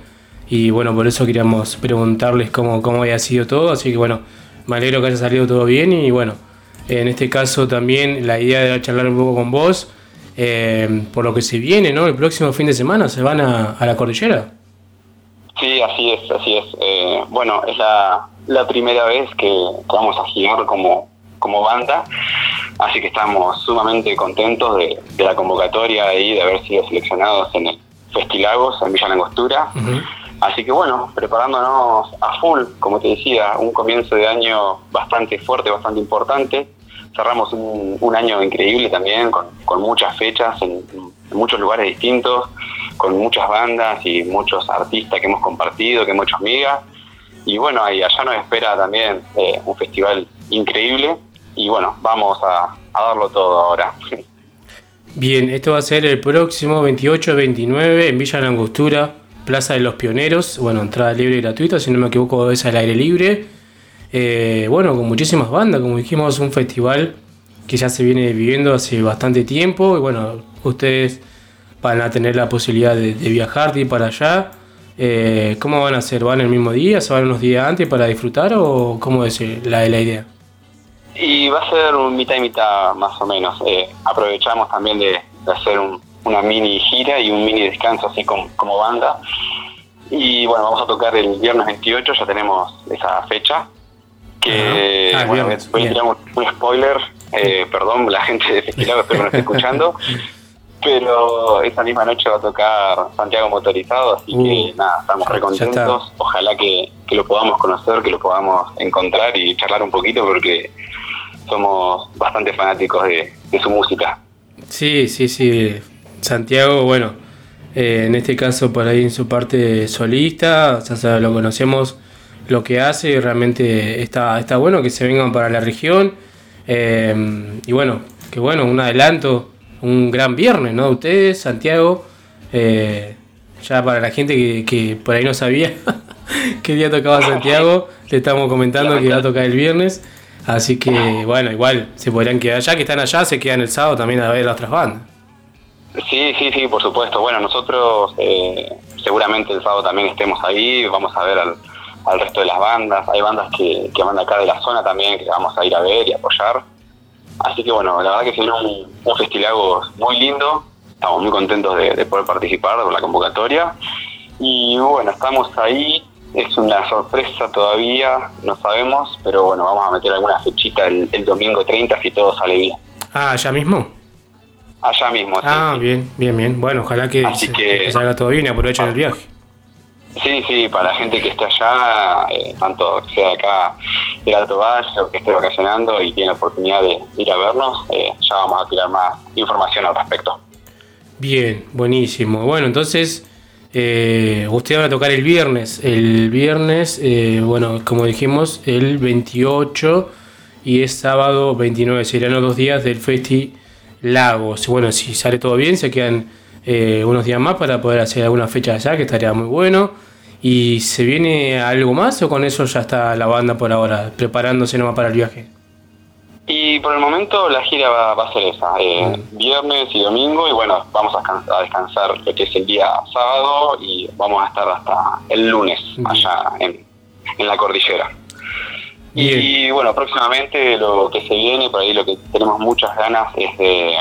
Y bueno, por eso queríamos preguntarles cómo, cómo había sido todo. Así que bueno, me alegro que haya salido todo bien. Y bueno, en este caso también la idea era charlar un poco con vos. eh, por lo que se viene, ¿no? El próximo fin de semana se van a, a la cordillera. Sí, así es, así es. Eh, bueno, es la, la primera vez que, que vamos a girar como, como banda, así que estamos sumamente contentos de, de la convocatoria y de haber sido seleccionados en el Festilagos, en Villa Langostura. Así que bueno, preparándonos a full, como te decía, un comienzo de año bastante fuerte, bastante importante. Cerramos un, un año increíble también, con, con muchas fechas en, en muchos lugares distintos, con muchas bandas y muchos artistas que hemos compartido, que hemos hecho amigas. Y bueno, allá nos espera también eh, un festival increíble. Y bueno, vamos a, darlo todo ahora. Bien, esto va a ser el próximo 28-29 en Villa Langostura, Plaza de los Pioneros. Bueno, entrada libre y gratuita, si no me equivoco, es al aire libre. Eh, bueno, con muchísimas bandas, como dijimos, un festival que ya se viene viviendo hace bastante tiempo. Y bueno, ustedes van a tener la posibilidad de, de viajar, de ir para allá. Eh, ¿Cómo van a hacer? ¿Van el mismo día? ¿Se van unos días antes para disfrutar? ¿O cómo es la, la idea? Y va a ser un mitad y mitad más o menos. Eh, aprovechamos también de, de hacer un- una mini gira y un mini descanso así como, como banda. Y bueno, vamos a tocar el viernes 28, ya tenemos esa fecha. Que Ajá. Ah, bueno, viernes, voy a bien. tirar un, un spoiler, eh, perdón, la gente de Festival espero que no esté escuchando. Pero esa misma noche va a tocar Santiago Motorizado, así que nada, estamos re Uh, contentos. Ojalá que, que lo podamos conocer, que lo podamos encontrar y charlar un poquito porque somos bastante fanáticos de, de su música. Sí, sí, sí. Santiago, bueno, eh, en este caso por ahí en su parte solista, o sea, lo conocemos lo que hace y realmente está, está bueno que se vengan para la región. Eh, y bueno, que bueno, un adelanto, un gran viernes, ¿no? Ustedes, Santiago, eh, ya para la gente que, que por ahí no sabía qué día tocaba Santiago, le estamos comentando que va a tocar el viernes. Así que bueno, igual se podrían quedar, ya que están allá, se quedan el sábado también a ver las otras bandas. Sí, sí, sí, por supuesto. Bueno, nosotros eh, seguramente el sábado también estemos ahí, vamos a ver al- al resto de las bandas. Hay bandas que, que van acá de la zona también que vamos a ir a ver y apoyar. Así que bueno, la verdad que sería un, un Festilagos muy lindo. Estamos muy contentos de, de poder participar con la convocatoria. Y bueno, estamos ahí. Es una sorpresa todavía, no sabemos, pero bueno, vamos a meter alguna fechita el, el domingo 30 si todo sale bien. Ah, ¿ya mismo? Allá mismo, sí. Ah, bien, bien, bien. Bueno, ojalá que, Así se- que- que salga todo bien y aprovechen el viaje. Sí, sí, para la gente que esté allá, eh, tanto que sea de acá del Alto Valle o que esté vacacionando y tiene oportunidad de ir a vernos, eh, ya vamos a tirar más información al respecto. Bien, buenísimo. Bueno, entonces, eh, usted va a tocar el viernes. El viernes, eh, bueno, como dijimos, el 28 y es sábado 29. Serían los dos días del Festi Lagos. Bueno, si sale todo bien, se quedan eh, unos días más para poder hacer alguna fecha allá, que estaría muy bueno. ¿Y se viene algo más o con eso ya está la banda por ahora, preparándose nomás para el viaje? Y por el momento la gira va, va a ser esa, eh, viernes y domingo, y bueno, vamos a, descan- a descansar lo que es el día sábado y vamos a estar hasta el lunes allá en, en la cordillera. Y, bueno, próximamente lo que se viene, por ahí lo que tenemos muchas ganas es de,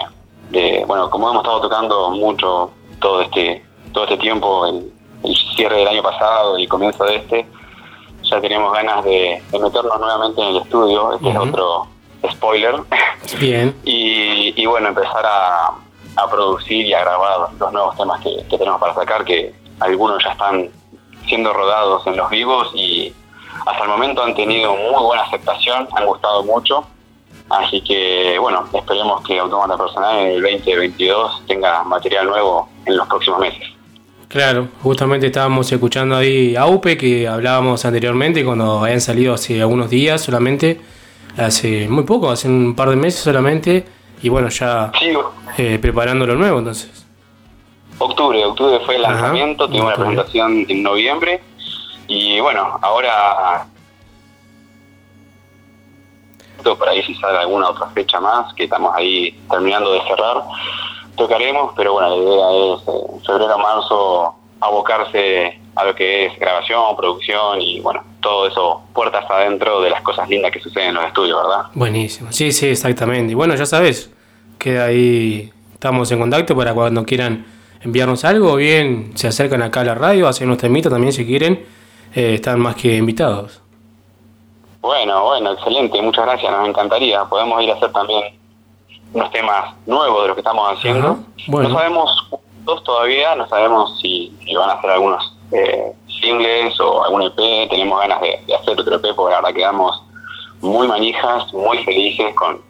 de, bueno, como hemos estado tocando mucho todo este todo este tiempo, el, el cierre del año pasado y el comienzo de este, ya tenemos ganas de, de meternos nuevamente en el estudio, este es otro spoiler, Bien. y, y bueno, empezar a, a producir y a grabar los nuevos temas que, que tenemos para sacar, que algunos ya están siendo rodados en los vivos y hasta el momento han tenido muy buena aceptación, han gustado mucho. Así que bueno, esperemos que Automata Personal en el 2022 tenga material nuevo en los próximos meses. Claro, justamente estábamos escuchando ahí a Upe que hablábamos anteriormente cuando habían salido hace algunos días solamente, hace muy poco, hace un par de meses solamente, y bueno, ya eh, preparando lo nuevo entonces. Octubre, octubre fue el Ajá, lanzamiento, tuvimos la presentación en noviembre y bueno, ahora por ahí si sale alguna otra fecha más, que estamos ahí terminando de cerrar, tocaremos, pero bueno, la idea es eh, febrero marzo abocarse a lo que es grabación, producción y bueno, todo eso puertas adentro de las cosas lindas que suceden en los estudios, ¿verdad? Buenísimo, sí, sí, exactamente. Y bueno, ya sabes, queda ahí, estamos en contacto para cuando quieran enviarnos algo, bien se acercan acá a la radio, hacen unos temitas también si quieren, eh, están más que invitados. Bueno, bueno, excelente, muchas gracias, nos encantaría. Podemos ir a hacer también unos temas nuevos de lo que estamos haciendo. Ajá, bueno. No sabemos dos todavía, no sabemos si, si van a hacer algunos eh, singles o algún EP, tenemos ganas de, de hacer otro EP porque la verdad quedamos muy manijas, muy felices con,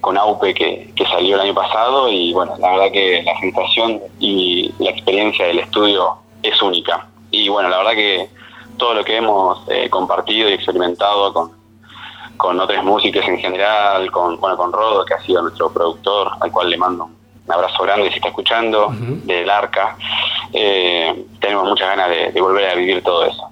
con Aupe que, que salió el año pasado y bueno, la verdad que la sensación y la experiencia del estudio es única. Y bueno, la verdad que todo lo que hemos eh, compartido y experimentado con, con otras músicas en general, con bueno con Rodo, que ha sido nuestro productor, al cual le mando un abrazo grande si está escuchando, del Arca, eh, tenemos muchas ganas de, de volver a vivir todo eso.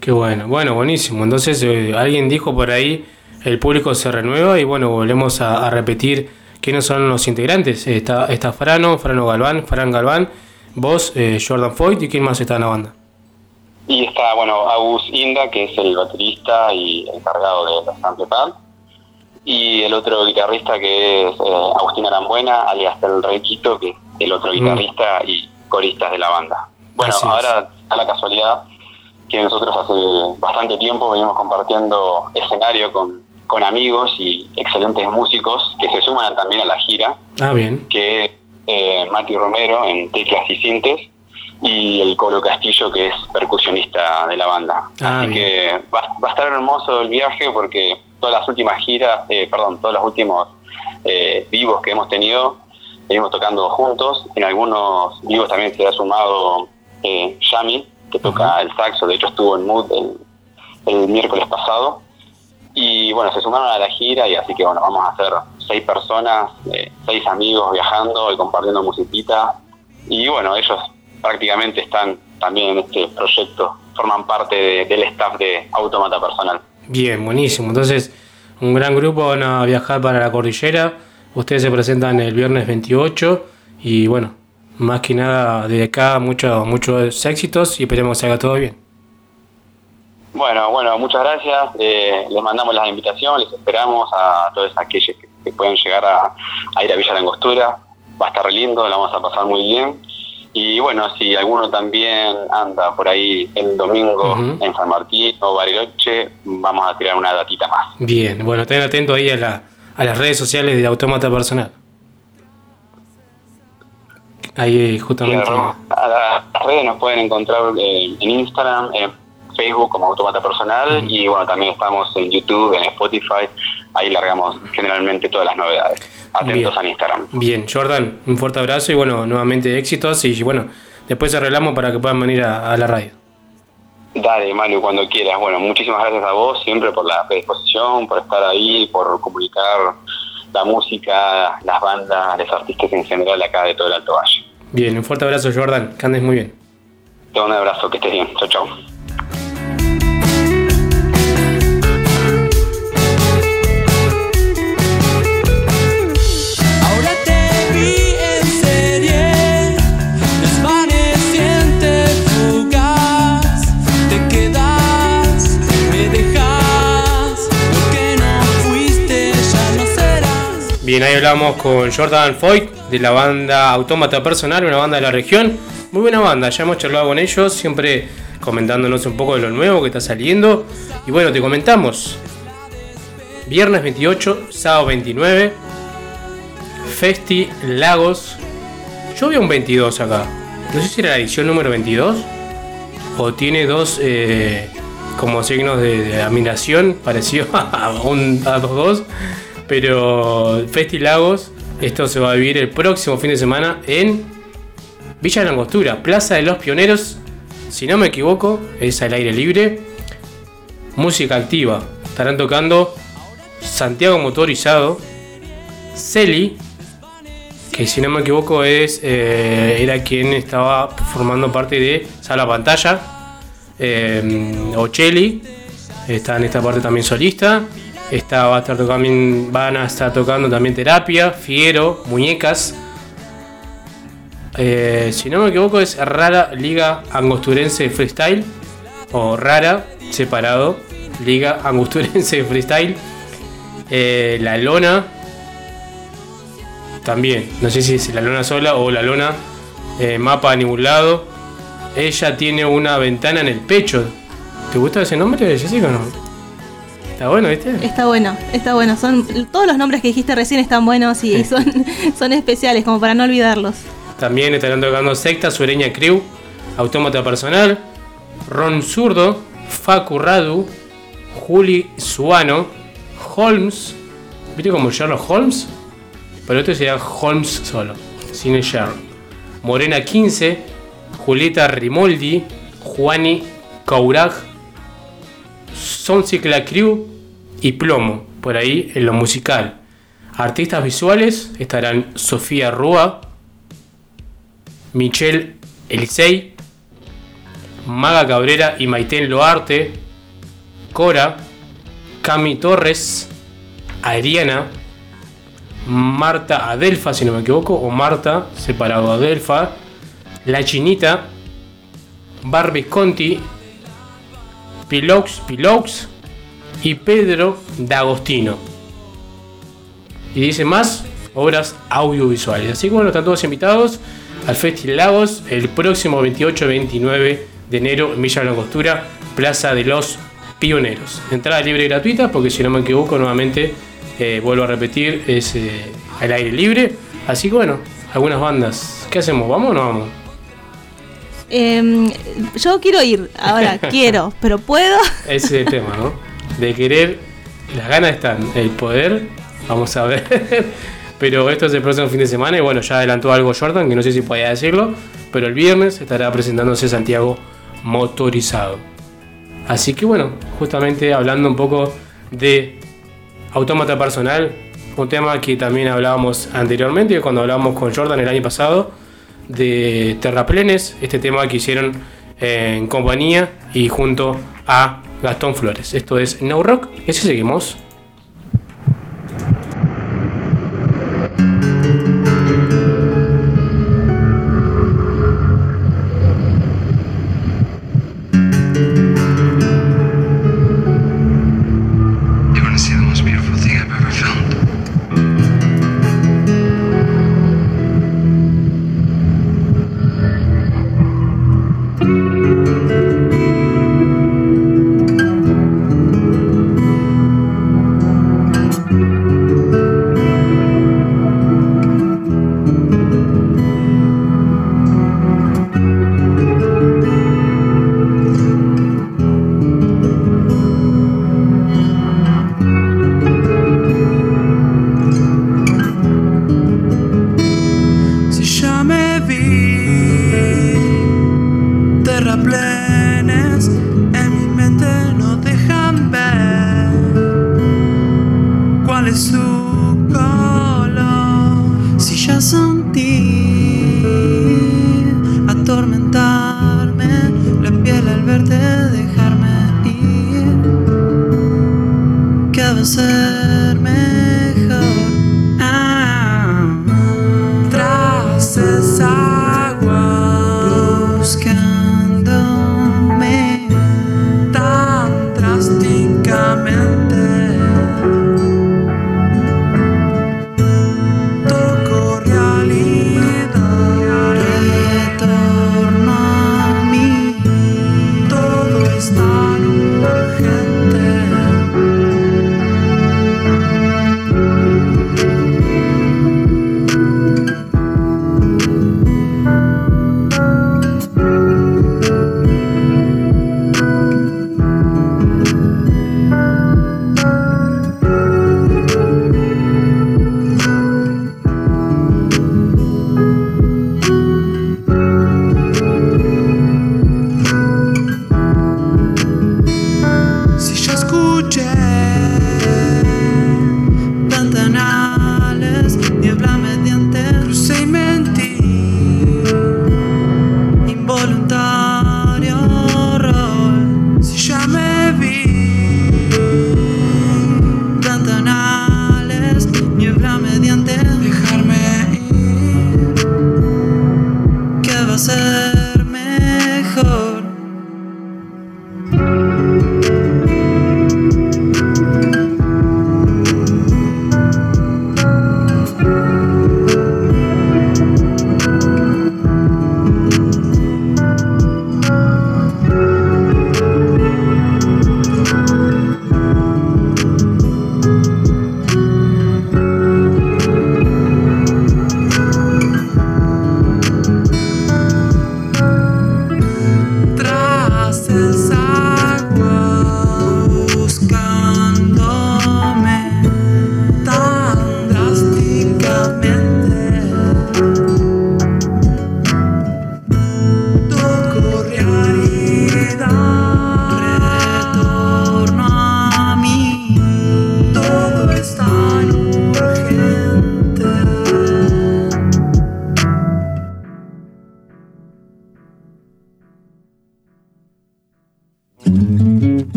Qué bueno, bueno, buenísimo. Entonces, eh, alguien dijo por ahí, el público se renueva y bueno, volvemos a, a repetir quiénes son los integrantes. Está, está Frano, Frano Galván, Fran Galván, vos, eh, Jordan Foyt y quién más está en la banda. Y está, bueno, Agus Inda, que es el baterista y encargado de los Amplifal. Y el otro guitarrista que es eh, Agustín Arambuena, alias El Requito, que es el otro Mm. guitarrista y coristas de la banda. Bueno, Así ahora a la casualidad que nosotros hace bastante tiempo venimos compartiendo escenario con, con amigos y excelentes músicos que se suman también a la gira Ah, bien. que es eh, Mati Romero en teclas y sintes y el Colo Castillo que es percusionista de la banda. Ah, Así que va, va a estar hermoso el viaje porque todas las últimas giras, eh, perdón, todos los últimos eh, vivos que hemos tenido, venimos tocando juntos. En algunos vivos también se ha sumado eh, Yami, que toca el saxo, de hecho estuvo en Mood el, el miércoles pasado. Y bueno, se sumaron a la gira y así que bueno, vamos a hacer seis personas, eh, seis amigos viajando y compartiendo musiquita. Y bueno, ellos prácticamente están también en este proyecto, forman parte de- del staff de Automata Personal. Bien, buenísimo. Entonces, un gran grupo van a viajar para la cordillera. Ustedes se presentan el viernes 28 y bueno, más que nada desde acá muchos muchos éxitos y esperemos que salga todo bien. Bueno, bueno, muchas gracias. Eh, les mandamos la invitación, les esperamos a todos aquellos que, que pueden llegar a, a ir a Villa Langostura. Va a estar lindo, la vamos a pasar muy bien. Y bueno, si alguno también anda por ahí el domingo en San Martín o Bariloche, vamos a tirar una datita más. Bien, bueno, estén atentos ahí a, la- a las redes sociales de Autómata Personal. Ahí eh, justamente. A las redes nos pueden encontrar eh, en Instagram, en Facebook como Automata Personal y bueno, también estamos en YouTube, en Spotify. Ahí largamos generalmente todas las novedades. Atentos al Instagram. Bien, Jordan, un fuerte abrazo y bueno, nuevamente éxitos y bueno, después arreglamos para que puedan venir a, a la radio. Dale, Manu, cuando quieras. Bueno, muchísimas gracias a vos siempre por la predisposición, por estar ahí, por comunicar la música, las bandas, los artistas en general acá de todo el Alto Valle. Bien, un fuerte abrazo Jordan, que andes muy bien. Te un abrazo, que estés bien. Chau, chau. Bien, ahí hablamos con Jordan Foyt de la banda Autómata Personal, una banda de la región. Muy buena banda, ya hemos charlado con ellos, siempre comentándonos un poco de lo nuevo que está saliendo. Y bueno, te comentamos. Viernes 28, sábado 29, Festi Lagos. Yo veo un 22 acá. No sé si era la edición número 22 o tiene dos eh, como signos de, admiración parecido a, un, a los dos. Pero Festi Lagos, esto se va a vivir el próximo fin de semana en Villa Langostura, Plaza de los Pioneros. Si no me equivoco, es al aire libre. Música activa. Estarán tocando Santiago Motorizado, Celi, que si no me equivoco es eh, era quien estaba formando parte de Sala Pantalla, eh, Ocelli, está en esta parte también solista, está, va a estar tocando, van a estar tocando también Terapia, Fiero, Muñecas, eh, si no me equivoco es Rara Liga Angosturense Freestyle, o Rara, separado, Liga Angosturense Freestyle, eh, La Lona, también, no sé si es la lona sola o la lona eh, mapa a ningún lado. Ella tiene una ventana en el pecho. ¿Te gusta ese nombre, Jessica o no? Está bueno, ¿viste? Está bueno, está bueno. Son, todos los nombres que dijiste recién están buenos y son, son especiales, como para no olvidarlos. También estarán tocando Secta, Sureña Crew, Autómata Personal, Ron Zurdo, Facu Radu, Juli Suano, Holmes. ¿Viste como Sherlock Holmes? Pero este sería Holmes solo, sin el Sherlock. Morena 15, Julieta Rimoldi, Juani Kauraj, Soncicla Crew y Plomo, por ahí en lo musical. Artistas visuales estarán Sofía Rúa, Michelle Elisei, Maga Cabrera y Maiten Loarte, Cora, Cami Torres, Ariana, Marta Adelfa, si no me equivoco, o Marta, separado Adelfa, La Chinita, Barbie Conti, Pilox Pilox y Pedro D'Agostino. Y dice más obras audiovisuales. Así que bueno, están todos invitados al Festival Lagos el próximo 28-29 de enero en Villa Langostura, Plaza de los Pioneros. Entrada libre y gratuita, porque si no me equivoco, nuevamente eh, vuelvo a repetir, es eh, al aire libre. Así que bueno, algunas bandas. ¿Qué hacemos? ¿Vamos o no vamos? Em, yo quiero ir, ahora quiero, pero puedo. Ese es el tema, ¿no? De querer, las ganas están, el poder, vamos a ver. Pero esto es el próximo fin de semana y bueno, ya adelantó algo Jordan, que no sé si podía decirlo, pero el viernes estará presentándose Santiago motorizado. Así que bueno, justamente hablando un poco de autómata personal, un tema que también hablábamos anteriormente, cuando hablábamos con Jordan el año pasado, de Terraplenes, este tema que hicieron en compañía y junto a Gastón Flores. Esto es No Rock, ese seguimos.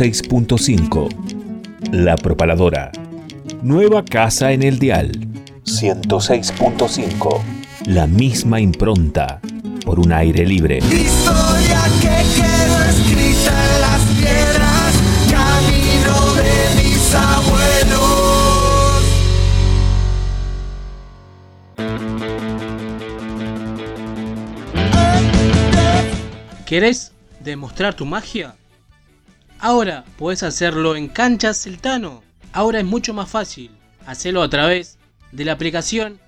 $106.5 La Propaladora. Nueva casa en el dial. 106.5 La misma impronta. Por un aire libre. Historia que quedó escrita en las piedras, camino de mis abuelos. ¿Querés demostrar tu magia? Ahora podés hacerlo en Canchas Celtano. Ahora es mucho más fácil. Hacelo a través de la aplicación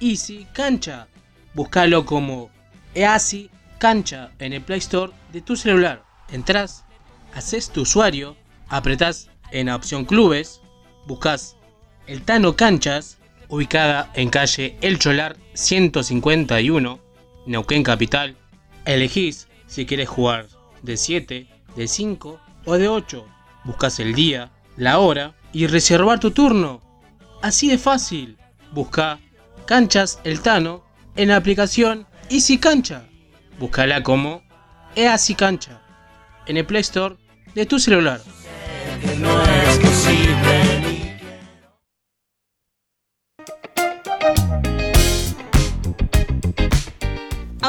Easy Cancha. Búscalo como Easy Cancha en el Play Store de tu celular. Entrás, haces tu usuario, apretás en la opción Clubes, buscas el Tano Canchas, ubicada en calle El Cholar 151, Neuquén Capital. Elegís si quieres jugar de 7, de 5 o de 8. Buscas el día, la hora y reservar tu turno. Así de fácil. Busca Canchas El Tano en la aplicación Easy Cancha. Búscala como Easy Cancha en el Play Store de tu celular. No es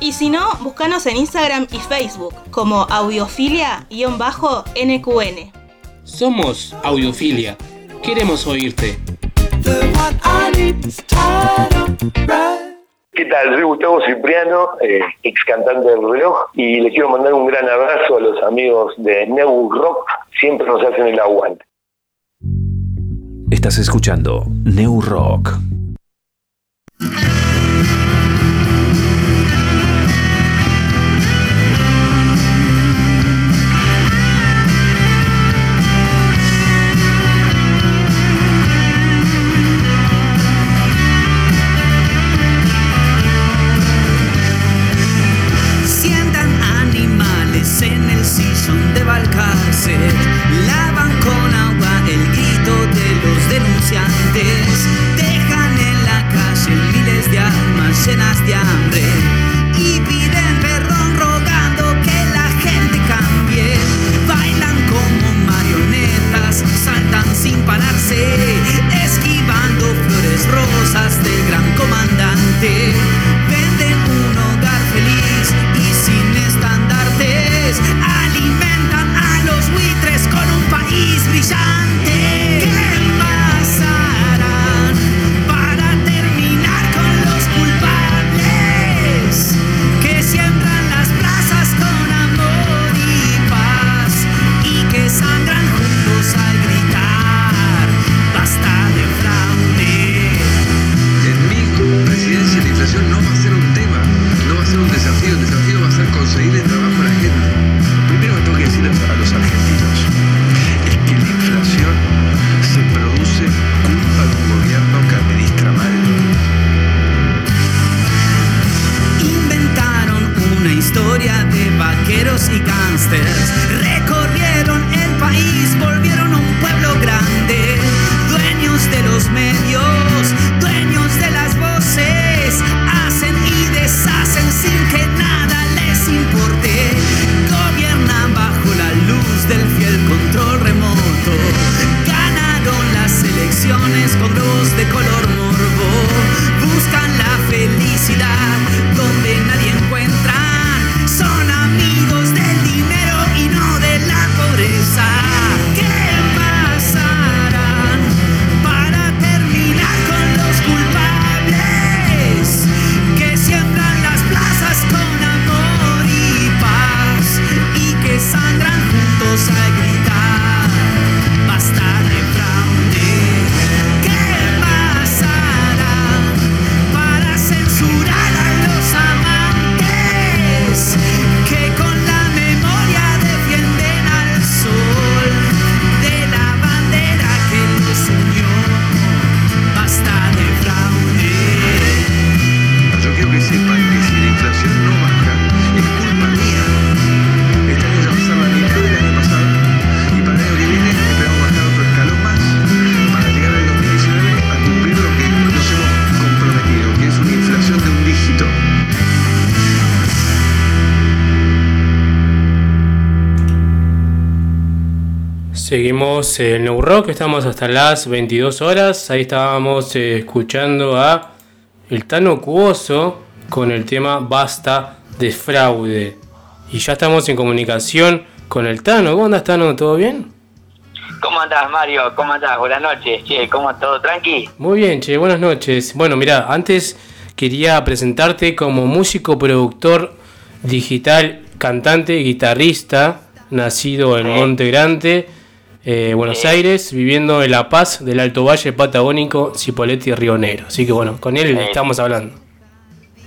Y si no, búscanos en Instagram y Facebook como audiofilia-nqn. Somos Audiofilia. Queremos oírte. ¿Qué tal? Soy Gustavo Cipriano, eh, ex cantante del reloj, y les quiero mandar un gran abrazo a los amigos de New Rock, siempre nos hacen el aguante. Estás escuchando New Rock. Seguimos en New Rock, estamos hasta las 22 horas. Ahí estábamos eh, escuchando a el Tano Cuoso con el tema Basta de fraude. Y ya estamos en comunicación con el Tano. ¿Cómo andas, Tano? ¿Todo bien? ¿Cómo andás, Mario? ¿Cómo andás? Buenas noches. Che, ¿cómo todo tranqui? Muy bien, che, buenas noches. Bueno, mira, antes quería presentarte como músico, productor digital, cantante, guitarrista, nacido en Monte Grande, eh, Buenos Aires, viviendo en La Paz del Alto Valle Patagónico, Cipolletti y Río Negro. Así que bueno, con él estamos hablando.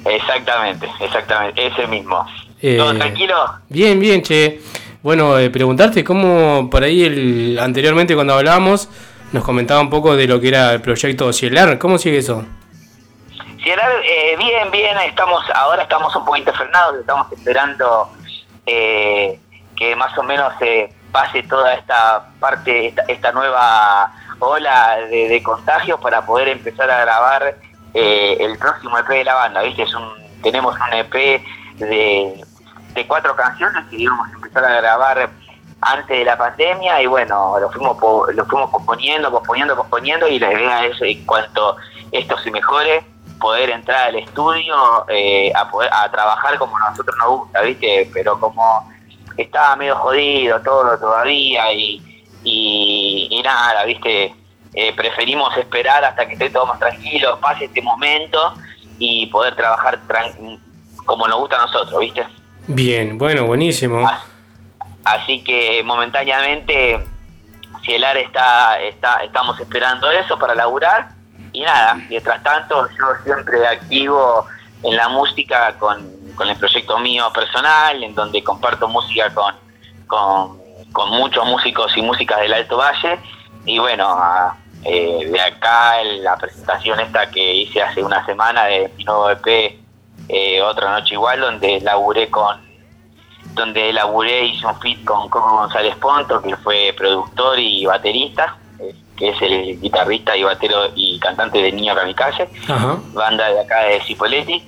Exactamente, exactamente. Ese mismo. Eh, ¿Todo tranquilo? Bien, bien, che. Bueno, eh, preguntarte cómo por ahí el, anteriormente cuando hablábamos nos comentaba un poco de lo que era el proyecto Cielar. ¿Cómo sigue eso? Gerard, eh, bien, bien, estamos, ahora estamos un poquito frenados, estamos esperando eh, que más o menos se pase toda esta parte, esta, nueva ola de, de contagios para poder empezar a grabar eh, el próximo EP de la banda, ¿viste? Es un, tenemos un EP de, cuatro canciones que íbamos a empezar a grabar antes de la pandemia y bueno, lo fuimos lo fuimos posponiendo, posponiendo, posponiendo y la idea es en cuanto esto se mejore poder entrar al estudio eh, a poder a trabajar como a nosotros nos gusta, ¿viste? Pero como estaba medio jodido todo todavía y, y, y nada, ¿viste? Eh, preferimos esperar hasta que esté todo más tranquilo, pase este momento y poder trabajar tran- como nos gusta a nosotros, ¿viste? Bien, bueno, buenísimo. Así que momentáneamente Cielar está, está, estamos esperando eso para laburar. Y nada, mientras tanto yo siempre activo en la música con, con el proyecto mío personal, en donde comparto música con, con, con muchos músicos y músicas del Alto Valle. Y bueno, a- eh, de acá la presentación esta que hice hace una semana de mi nuevo EP, eh, Otra Noche Igual, donde laburé con donde laburé, hice un feat con Coco González Ponto, que fue productor y baterista, eh, que es el guitarrista y batero y cantante de Niño Kamikaze Ajá. banda de acá de Cipoletti.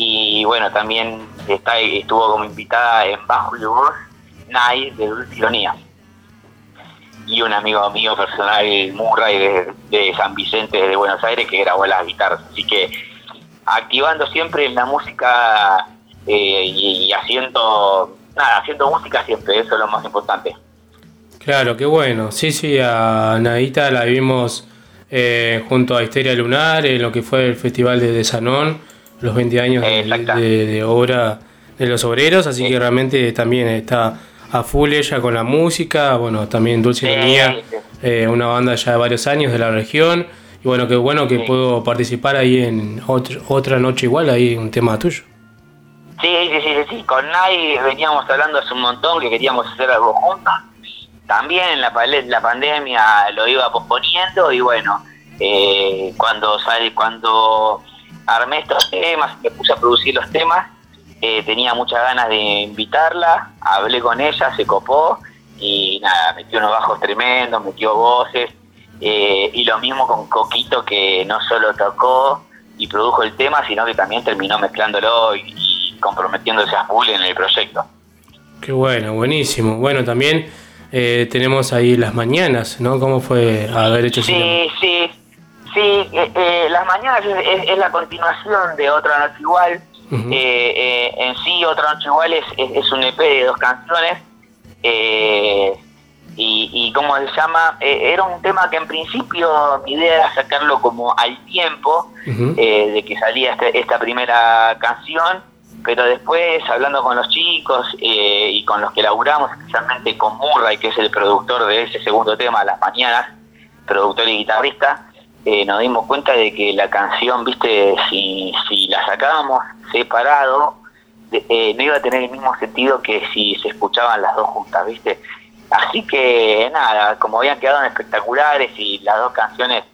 Y bueno, también está, estuvo como invitada en Bajo y Voz, Nay de Dulce Ironía. Y un amigo mío personal, Murray de, de San Vicente de Buenos Aires, que grabó las guitarras. Así que activando siempre la música eh, y, haciendo, nada, haciendo música siempre, eso es lo más importante. Claro, qué bueno. Sí, sí, a Nadita la vimos eh, junto a Histeria Lunar en lo que fue el Festival de, de Sanón, los 20 años de, de- de obra de los obreros, así que realmente también está a full ella con la música, bueno, también Dulce Ironía, eh, una banda ya de varios años de la región, y bueno, qué bueno que puedo participar ahí en otro- otra noche igual, ahí un tema tuyo. Sí, sí, sí, sí, sí. Con Nay veníamos hablando hace un montón que queríamos hacer algo juntos. También la, la pandemia lo iba posponiendo y bueno, eh, cuando sale, cuando armé estos temas, me puse a producir los temas, eh, tenía muchas ganas de invitarla, hablé con ella, se copó y nada, metió unos bajos tremendos, metió voces eh, y lo mismo con Coquito que no solo tocó y produjo el tema, sino que también terminó mezclándolo y, y comprometiéndose a full en el proyecto. Qué bueno, buenísimo. Bueno, también eh, tenemos ahí las mañanas, ¿no? ¿Cómo fue haber hecho? Sí, sí, sí, eh, eh, Las Mañanas es, es- es la continuación de Otra Noche Igual. Ujú. Eh, eh, en sí, Otra Noche Igual es, es- un EP de dos canciones. eh, y, y ¿cómo se llama? Eh, era un tema que en principio mi idea era sacarlo como al tiempo eh, de que salía este- esta primera canción, pero después hablando con los chicos y con los que laburamos, especialmente con Murray, que es el productor de ese segundo tema, Las Mañanas, productor y guitarrista, eh, nos dimos cuenta de que la canción, viste, si, si la sacábamos separado, eh, no iba a tener el mismo sentido que si se escuchaban las dos juntas, viste. Así que nada, como habían quedado espectaculares y las dos canciones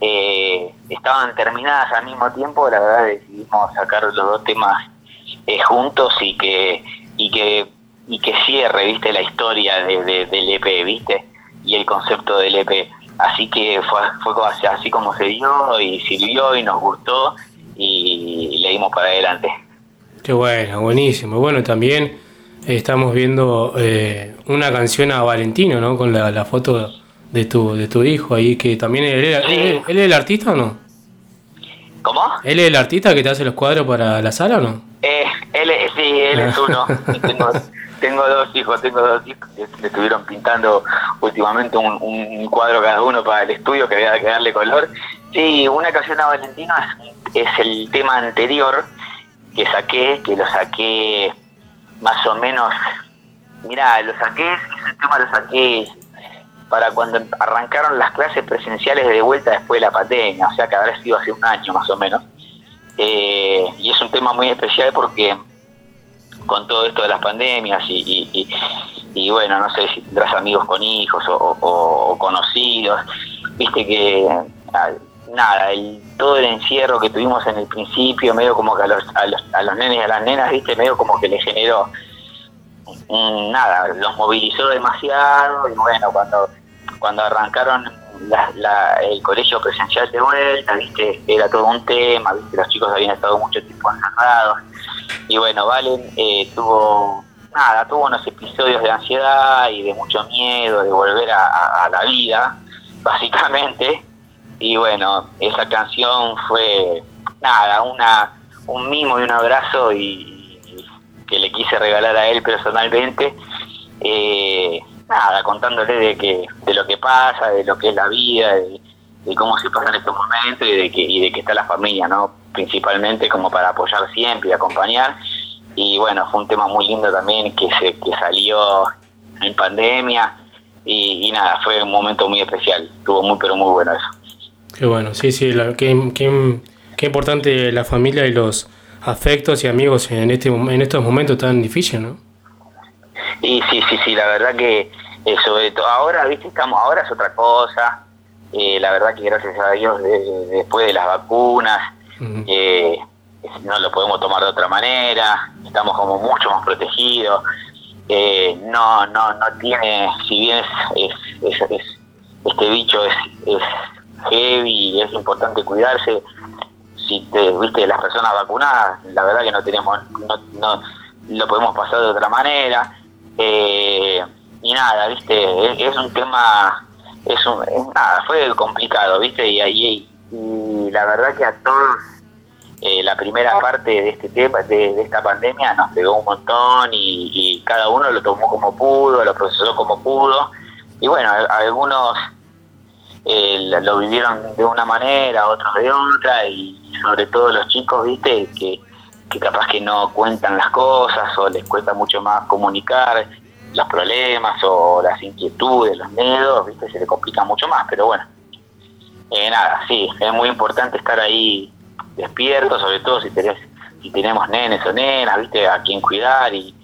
eh, estaban terminadas al mismo tiempo, la verdad decidimos sacar los dos temas eh, juntos y que y que y que cierre, viste, la historia de, de- del EP, viste, y el concepto del EP. Así que fue, fue así, así como se dio y sirvió y nos gustó y le dimos para adelante. Qué bueno, buenísimo. Bueno, también estamos viendo eh, una canción a Valentino, ¿no? Con la, la foto de tu, de tu hijo ahí, que también él, era- él- él es el artista o no? ¿Cómo? ¿Él es el artista que te hace los cuadros para la sala o no? Eh, él, es- sí, él es uno. tengo, dos hijos, tengo dos hijos que estuvieron pintando últimamente un, un cuadro cada uno para el estudio que había que darle color. Sí, una canción a Valentino es, es el tema anterior que saqué, que lo saqué más o menos, mirá, lo saqué, ese tema lo saqué para cuando arrancaron las clases presenciales de vuelta después de la pandemia, o sea que habrá sido hace un año más o menos. Eh, y es un tema muy especial porque con todo esto de las pandemias y, y- y- bueno, no sé si tendrás amigos con hijos o, conocidos, viste que ah, nada, el, todo el encierro que tuvimos en el principio, medio como que a los, a los, a los nenes y a las nenas, viste, medio como que le generó nada, los movilizó demasiado y bueno, cuando, cuando arrancaron la- la- el colegio presencial de vuelta, viste, era todo un tema, viste, los chicos habían estado mucho tiempo encerrados. Y bueno, Valen eh, tuvo, nada, tuvo unos episodios de ansiedad y de mucho miedo de volver a, la vida, básicamente, y bueno, esa canción fue, nada, una un mimo y un abrazo y, y que le quise regalar a él personalmente, eh, nada, contándole de que de lo que pasa, de lo que es la vida, de, cómo se pasa en estos momentos y de que y de que está la familia, ¿no? Principalmente como para apoyar siempre y acompañar. Y bueno, fue un tema muy lindo también que se que salió en pandemia y, y nada, fue un momento muy especial, estuvo muy pero muy bueno eso. Qué bueno, sí, sí, la- qué, qué- qué importante la familia y los afectos y amigos en este en estos momentos tan difíciles, ¿no? Y sí, sí, sí, la verdad que eh, sobre todo ahora, viste, estamos, ahora es otra cosa. Eh, la verdad que gracias a Dios, de- de- después de las vacunas, eh, no lo podemos tomar de otra manera, estamos como mucho más protegidos. Eh, no, no, no tiene, si bien es, es- es- es- este bicho es, es heavy y es importante cuidarse, si te viste las personas vacunadas, la verdad que no tenemos, no, no lo podemos pasar de otra manera. Eh, y nada, viste, es, un tema, es un, nada, fue complicado, viste, y ahí, y la verdad que a todos eh, la primera parte de este tema, de, de esta pandemia, nos pegó un montón y, y cada uno lo tomó como pudo, lo procesó como pudo. Y bueno, algunos eh, lo vivieron de una manera, otros de otra, y sobre todo los chicos, viste, que, que capaz que no cuentan las cosas o les cuesta mucho más comunicar los problemas o las inquietudes, los miedos, viste, se le complica mucho más, pero bueno. Eh, nada, sí, es muy importante estar ahí despierto, sobre todo si tenés, si tenemos nenes o nenas, viste, a quien cuidar y,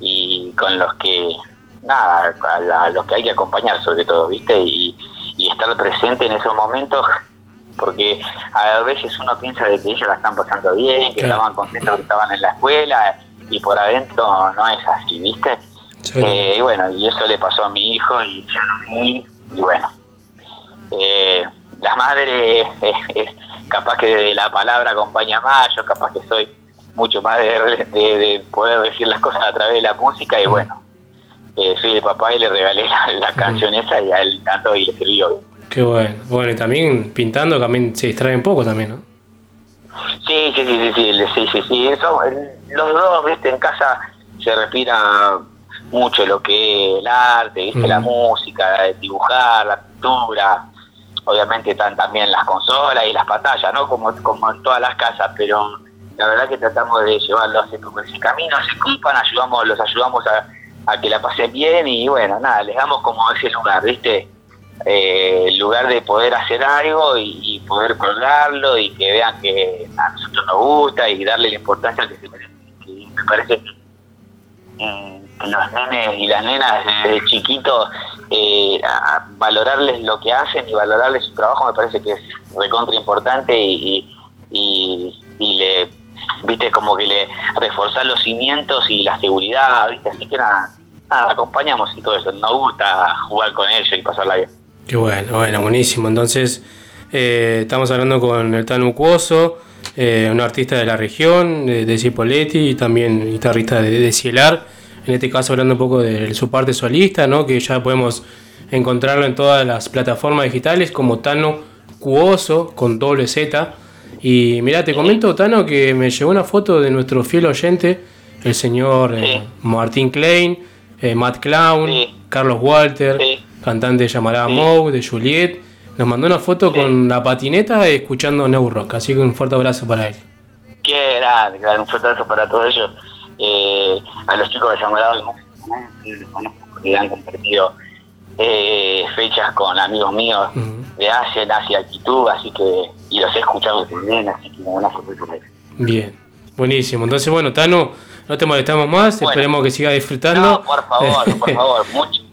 y con los que, nada, a, la- a los que hay que acompañar sobre todo, viste, y, y estar presente en esos momentos, porque a veces uno piensa de que ellos la están pasando bien, que Claro. estaban contentos que estaban en la escuela, y por adentro no es así, viste. Eh, y bueno, y eso le pasó a mi hijo y yo lo vi, y bueno, eh, la madre es, es capaz que de la palabra acompaña más, yo capaz que soy mucho más de, de- de poder decir las cosas a través de la música y bueno, eh, soy el papá y le regalé la, la canción esa y a él tanto y le sirvió. Qué bueno. Bueno, y también pintando también se distrae un poco también, ¿no? Sí, sí, sí, sí, sí, sí, sí, sí, eso, los dos, viste, en casa se respira mucho lo que es el arte, viste, la música, el dibujar, la pintura, obviamente están también las consolas y las pantallas, ¿no? Como, como en todas las casas, pero la verdad que tratamos de llevarlos por ese camino, se ocupan, ayudamos, los ayudamos a, a que la pasen bien y bueno, nada, les damos como ese lugar, ¿viste? Eh, lugar de poder hacer algo y, poder colgarlo y que vean que a nosotros nos gusta y darle la importancia que se me parece que, los nenes y las nenas desde chiquitos, eh, valorarles lo que hacen y valorarles su trabajo me parece que es recontra importante y, y, y- le, viste, como que le reforzar los cimientos y la seguridad, viste, así que nada, nada, acompañamos y todo eso, nos gusta jugar con ellos y pasarla bien. Qué bueno, bueno, buenísimo. Entonces, eh, estamos hablando con el Tano Cuoso, eh, un artista de la región, de, de Cipoletti y también guitarrista de, de Cielar. En este caso, hablando un poco de su parte solista, ¿no? que ya podemos encontrarlo en todas las plataformas digitales como Tano Cuoso con doble Z. Y mira, te comento, Tano, que me llegó una foto de nuestro fiel oyente, el señor eh, Martín Klein, eh, Matt Clown, Carlos Walter, cantante llamará Moe, de Juliet. Nos mandó una foto con la patineta escuchando New Rock, así que un fuerte abrazo para él. Qué grande, grande, un fuerte abrazo para todos ellos. Eh, a los chicos de Guadalajara, que han compartido eh, fechas con amigos míos de Asia, en Asia Quitú, así que, y los he escuchado también, así que una ahí. Bien, buenísimo. Entonces, bueno, Tano, no te molestamos más, esperemos que sigas disfrutando. No, por favor, por favor, much-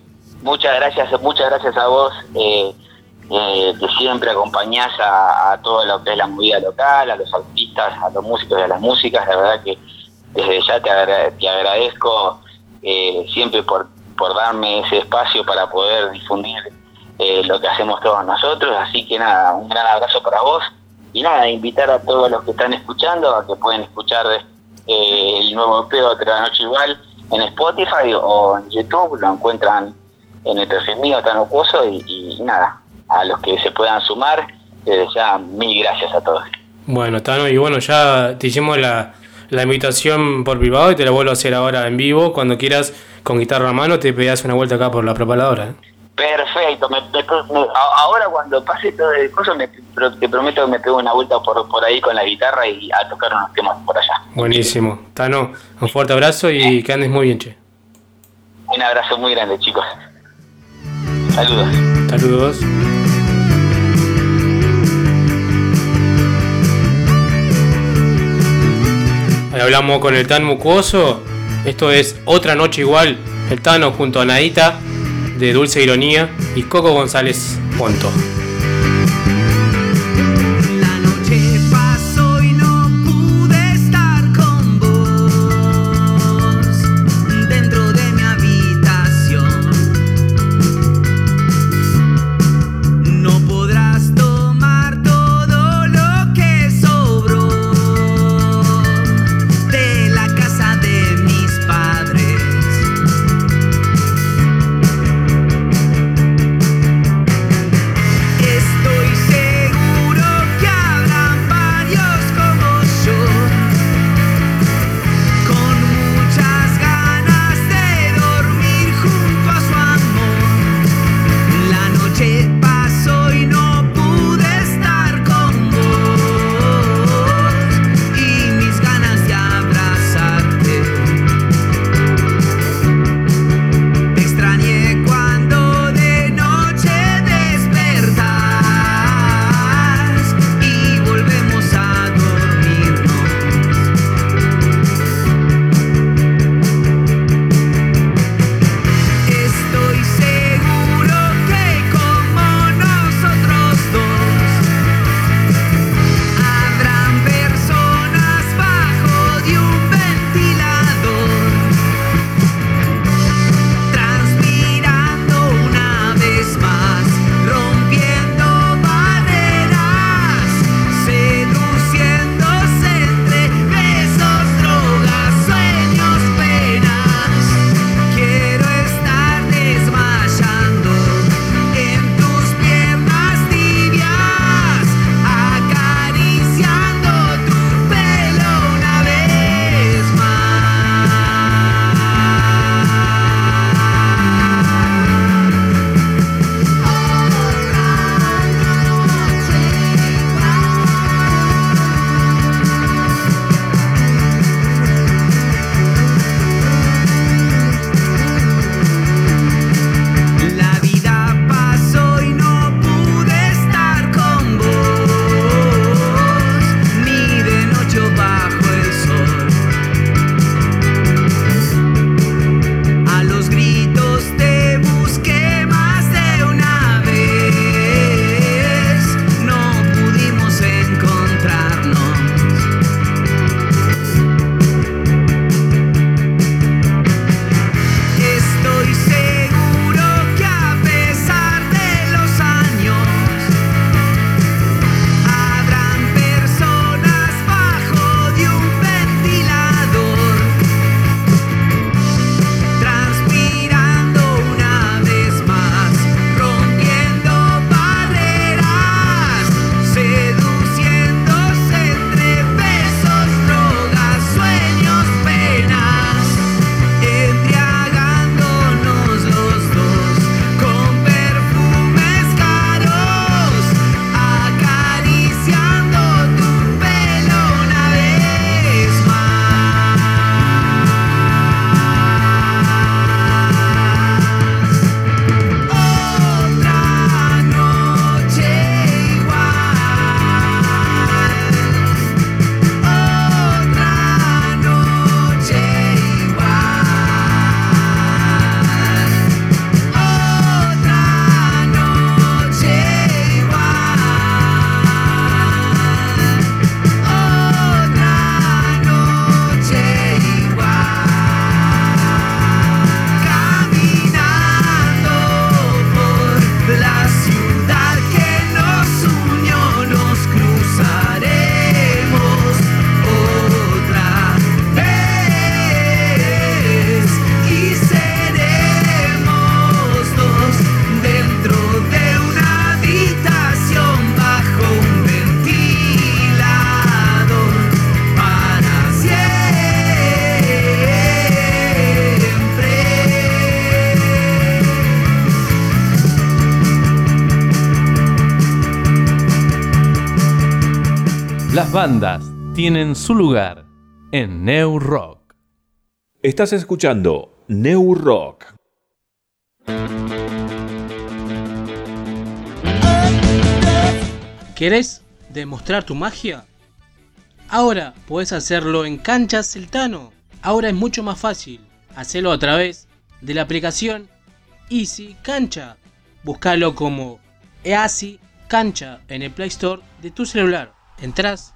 muchas gracias, muchas gracias a vos, eh, eh, que siempre acompañás a, a todo lo que es la movida local, a los artistas, a los músicos y a las músicas, la verdad que desde ya te, agra- te agradezco eh, siempre por, por darme ese espacio para poder difundir eh, lo que hacemos todos nosotros, así que nada, un gran abrazo para vos. Y nada, invitar a todos los que están escuchando a que pueden escuchar el nuevo EP Otra Noche Igual en Spotify o en YouTube, lo encuentran en el perfil mío tan opuesto y, y nada, a los que se puedan sumar, desde ya mil gracias a todos. Bueno, Tano, y bueno, ya te hicimos la, la invitación por privado y te la vuelvo a hacer ahora en vivo. Cuando quieras, con guitarra a mano, te pegas una vuelta acá por la preparadora. ¿eh? Perfecto, me- me- me- a- ahora cuando pase todo el coso te prometo que me pego una vuelta por, por ahí con la guitarra y a tocar unos temas por allá. Buenísimo. Tano, un fuerte abrazo y que andes muy bien, che. Un abrazo muy grande chicos. Saludos. Saludos. Ahí hablamos con el tan mucoso. Esto es Otra Noche Igual. El Tano junto a Nadita de Dulce Ironía y Coco González Ponto. bandas tienen su lugar en New Rock. Estás escuchando New Rock. ¿Querés demostrar tu magia? Ahora puedes hacerlo en Canchas Celtano. Ahora es mucho más fácil. Hacelo a través de la aplicación Easy Cancha. Búscalo como Easy Cancha en el Play Store de tu celular. Entrás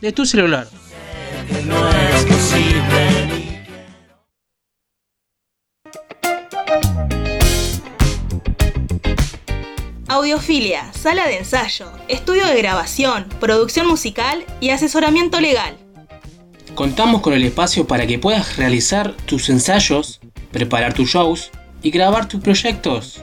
de tu celular. Audiofilia, sala de ensayo, estudio de grabación, producción musical y asesoramiento legal. Contamos con el espacio para que puedas realizar tus ensayos, preparar tus shows y grabar tus proyectos.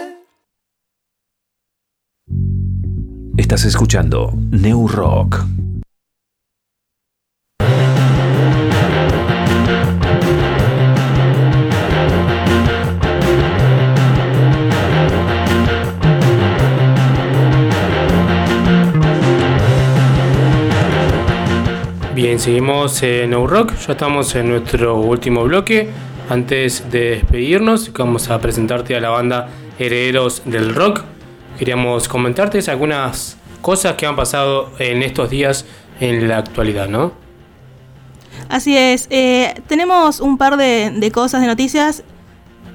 Estás escuchando New Rock. Bien, seguimos en New Rock, ya estamos en nuestro último bloque. Antes de despedirnos, vamos a presentarte a la banda Herederos del Rock. Queríamos comentarte algunas cosas que han pasado en estos días en la actualidad, ¿no? Así es, eh, tenemos un par de, de cosas, de noticias.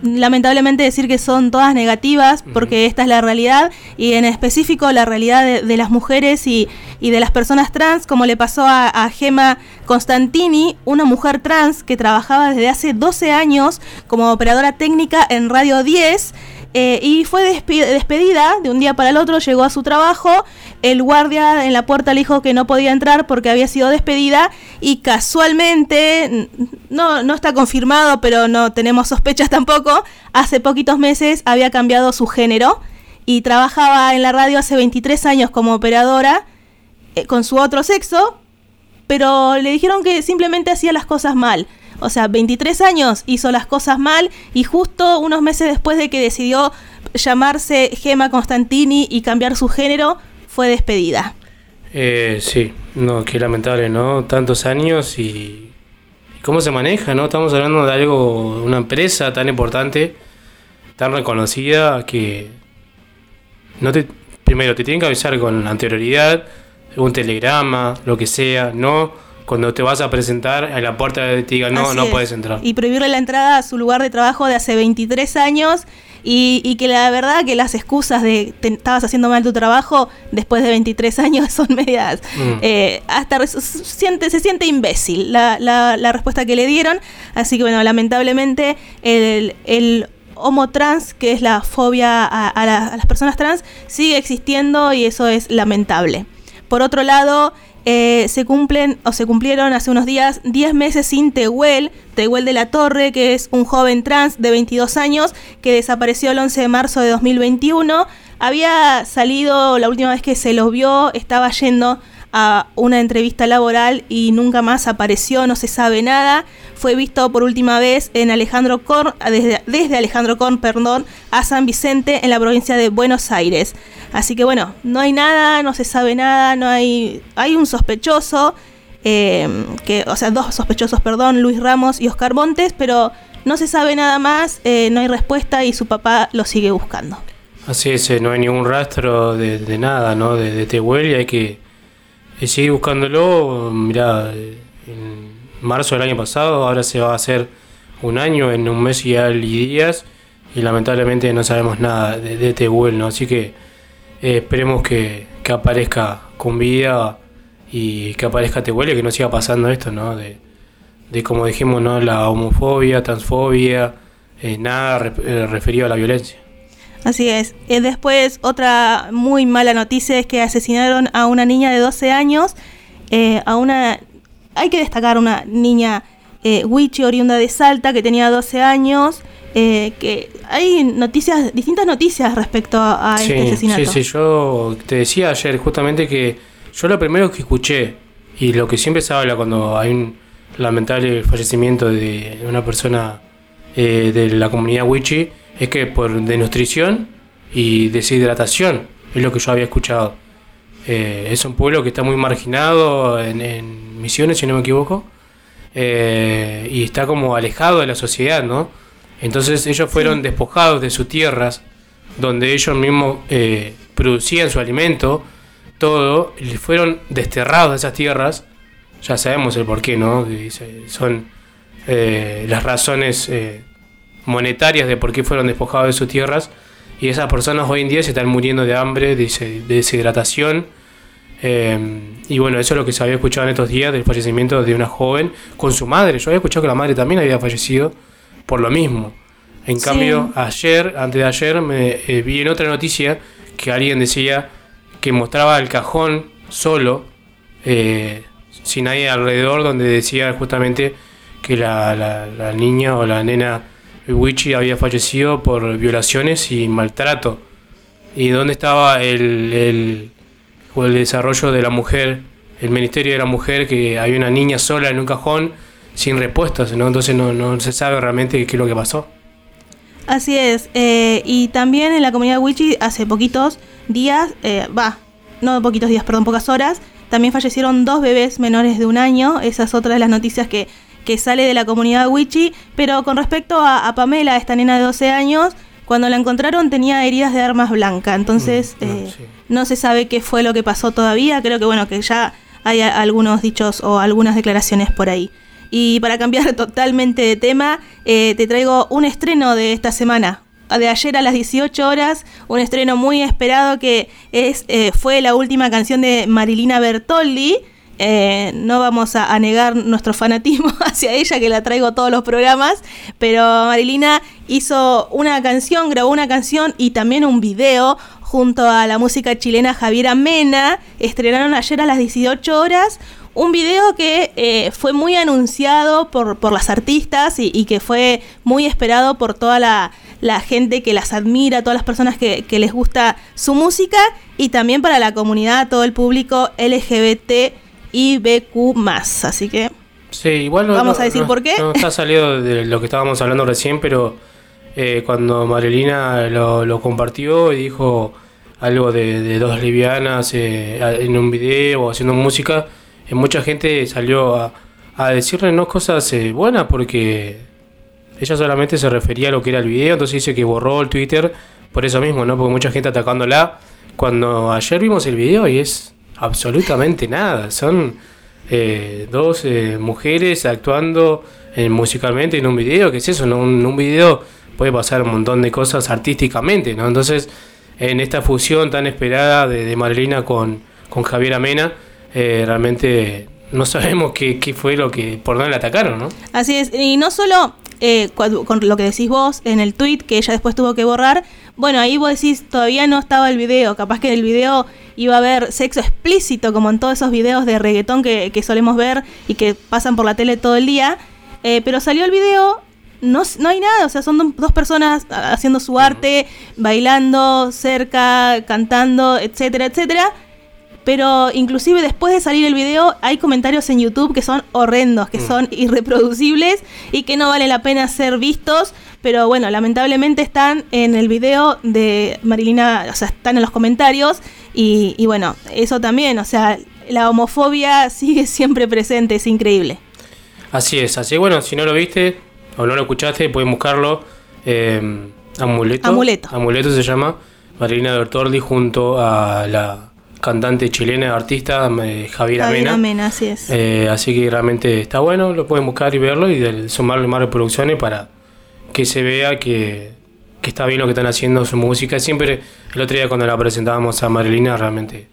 Lamentablemente decir que son todas negativas, porque esta es la realidad, y en específico la realidad de, de las mujeres y, y de las personas trans, como le pasó a, a Gema Constantini, una mujer trans que trabajaba desde hace 12 años como operadora técnica en Radio 10. Eh, y fue despe- despedida de un día para el otro, llegó a su trabajo, el guardia en la puerta le dijo que no podía entrar porque había sido despedida y casualmente, no, no está confirmado, pero no tenemos sospechas tampoco, hace poquitos meses había cambiado su género y trabajaba en la radio hace 23 años como operadora eh, con su otro sexo, pero le dijeron que simplemente hacía las cosas mal. O sea, 23 años hizo las cosas mal y justo unos meses después de que decidió llamarse Gema Constantini y cambiar su género, fue despedida. Eh, sí, no, qué lamentable, ¿no? Tantos años y, y cómo se maneja, ¿no? Estamos hablando de algo, una empresa tan importante, tan reconocida que no te, primero te tienen que avisar con anterioridad, un telegrama, lo que sea, no cuando te vas a presentar a la puerta te digan no, Así no es. puedes entrar. Y prohibirle la entrada a su lugar de trabajo de hace 23 años y, y que la verdad que las excusas de te estabas haciendo mal tu trabajo después de 23 años son medias. Mm. eh, hasta se siente, se siente imbécil la, la- la respuesta que le dieron. Así que bueno, lamentablemente el, el homo trans, que es la fobia a, a la- a las personas trans, sigue existiendo y eso es lamentable. Por otro lado, eh, se cumplen o se cumplieron hace unos días 10 meses sin Tehuel, Tehuel de la Torre, que es un joven trans de 22 años que desapareció el 11 de marzo de 2021. Había salido la última vez que se lo vio, estaba yendo a una entrevista laboral y nunca más apareció, no se sabe nada. Fue visto por última vez en Alejandro Korn, desde, desde Alejandro Korn, perdón, a San Vicente en la provincia de Buenos Aires. Así que bueno, no hay nada, no se sabe nada, no hay, hay un sospechoso, eh, que, o sea, dos sospechosos, perdón, Luis Ramos y Oscar Montes, pero no se sabe nada más, eh, no hay respuesta y su papá lo sigue buscando. Así es, eh, no hay ningún rastro de, nada, ¿no? De, de Tehuel y hay que eh, seguir buscándolo. Mirá, en marzo del año pasado, ahora se va a hacer un año, en un mes y y días, y lamentablemente no sabemos nada de, de Tehuel, ¿no? Así que eh, esperemos que, que aparezca con vida y que aparezca Tehuel y que no siga pasando esto, ¿no? De, de como dijimos, ¿no? La homofobia, transfobia, eh, nada eh, referido a la violencia. Así es. Eh, después, otra muy mala noticia es que asesinaron a una niña de 12 años. eh, a una. Hay que destacar una niña eh, Wichi, oriunda de Salta, que tenía 12 años. eh, que hay noticias, distintas noticias respecto a, a este asesinato. Sí, sí, yo te decía ayer justamente que yo lo primero que escuché y lo que siempre se habla cuando hay un lamentable fallecimiento de una persona eh, de la comunidad Wichi es que por desnutrición y deshidratación es lo que yo había escuchado. Eh, es un pueblo que está muy marginado en, en Misiones, si no me equivoco, eh, y está como alejado de la sociedad, ¿no? Entonces ellos fueron despojados de sus tierras, donde ellos mismos eh, producían su alimento, todo, y fueron desterrados de esas tierras. Ya sabemos el porqué, ¿no? Son las razones monetarias de por qué fueron despojados de sus tierras. Y esas personas hoy en día se están muriendo de hambre, de, des- de deshidratación. Eh, y bueno, eso es lo que se había escuchado en estos días del fallecimiento de una joven con su madre. Yo había escuchado que la madre también había fallecido por lo mismo. En Sí. cambio, ayer, antes de ayer, me eh, vi en otra noticia que alguien decía que mostraba el cajón solo, eh, sin nadie alrededor, donde decía justamente que la, la- la niña o la nena Wichi había fallecido por violaciones y maltrato. ¿Y dónde estaba el, el, el desarrollo de la mujer, el Ministerio de la Mujer, que hay una niña sola en un cajón sin respuestas? ¿no? Entonces no, no se sabe realmente qué es lo que pasó. Así es. eh, y también en la comunidad Wichi hace poquitos días, eh, va, no poquitos días, perdón, pocas horas, también fallecieron dos bebés menores de un año. Esa es otra de las noticias que, que sale de la comunidad Wichi. Pero con respecto a, a Pamela, esta nena de 12 años, cuando la encontraron tenía heridas de armas blancas. Entonces eh, no se sabe qué fue lo que pasó todavía. Creo que bueno, que ya hay a- algunos dichos o algunas declaraciones por ahí. Y para cambiar totalmente de tema, eh, te traigo un estreno de esta semana. De ayer a las 18 horas, un estreno muy esperado que es eh, fue la última canción de Marilina Bertoldi. Eh, no vamos a, negar nuestro fanatismo hacia ella, que la traigo todos los programas, pero Marilina hizo una canción, grabó una canción y también un video junto a la música chilena Javiera Mena. Estrenaron ayer a las 18 horas un video que eh, fue muy anunciado por, por las artistas y, que fue muy esperado por toda la, gente que las admira, todas las personas que les gusta su música y también para la comunidad, todo el público LGBT y BQ Así que Sí, igual no, Vamos no- a decir no- por qué. No está salido de lo que estábamos hablando recién, pero eh, cuando Marilina lo, lo compartió y dijo algo de, de dos lesbianas eh, en un video o haciendo música, eh, mucha gente salió a, a decirle no cosas buenas porque ella solamente se refería a lo que era el video, entonces dice que borró el Twitter por eso mismo, ¿no? Porque mucha gente atacándola. Cuando ayer vimos el video y es absolutamente nada, son eh, dos eh, mujeres actuando eh, musicalmente en un video, ¿qué es eso? Un, un video puede pasar un montón de cosas artísticamente, ¿no? Entonces, en esta fusión tan esperada de, de Marilina con, con Javier Amena, eh, realmente no sabemos qué, qué fue lo que, por dónde la atacaron, ¿no? Así es, y no solo eh, con lo que decís vos en el tweet que ella después tuvo que borrar, bueno, ahí vos decís todavía no estaba el video, capaz que en el video iba a haber sexo explícito como en todos esos videos de reggaetón que, que solemos ver y que pasan por la tele todo el día, eh, pero salió el video, no, no hay nada, o sea, son do- dos personas haciendo su arte, bailando cerca, cantando, etcétera, etcétera. Pero inclusive después de salir el video hay comentarios en YouTube que son horrendos, que son irreproducibles y que no vale la pena ser vistos. Pero bueno, lamentablemente están en el video de Marilina, o sea, están en los comentarios. Y, y bueno, eso también, o sea, la homofobia sigue siempre presente, es increíble. Así es, así bueno, si no lo viste o no lo escuchaste, pueden buscarlo. eh, Amuleto. Amuleto. Amuleto se llama. Marilina Bertordi junto a la cantante chilena, artista eh, Javier Javier Amena. Amena, así es. Eh, así que realmente está bueno, lo pueden buscar y verlo y del- sumarle más reproducciones para que se vea que, que está bien lo que están haciendo su música. Siempre, el otro día cuando la presentábamos a Marilina, realmente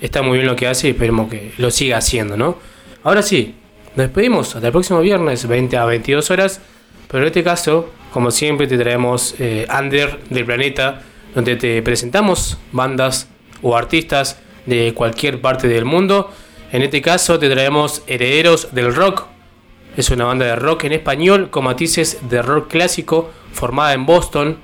está muy bien lo que hace y esperemos que lo siga haciendo, ¿no? Ahora sí, nos despedimos hasta el próximo viernes, 20 a 22 horas. Pero en este caso, como siempre, te traemos eh, Under del Planeta, donde te presentamos bandas o artistas de cualquier parte del mundo. En este caso, te traemos Herederos del Rock. Es una banda de rock en español con matices de rock clásico formada en Boston,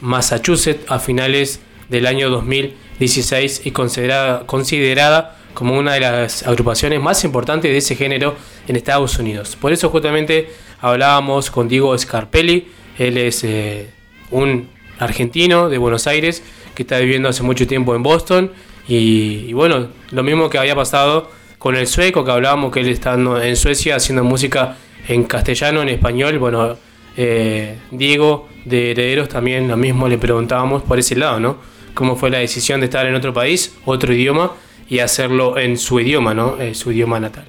Massachusetts, a finales del año 2016 y considerada, considerada como una de las agrupaciones más importantes de ese género en Estados Unidos. Por eso justamente hablábamos con Diego Scarpelli, él es eh, un argentino de Buenos Aires que está viviendo hace mucho tiempo en Boston y, bueno, lo mismo que había pasado con el sueco que hablábamos que él está en Suecia haciendo música en castellano, en español, bueno, eh, Diego de Herederos también lo mismo le preguntábamos por ese lado, ¿no? Cómo fue la decisión de estar en otro país, otro idioma y hacerlo en su idioma, ¿no? Eh, su idioma natal.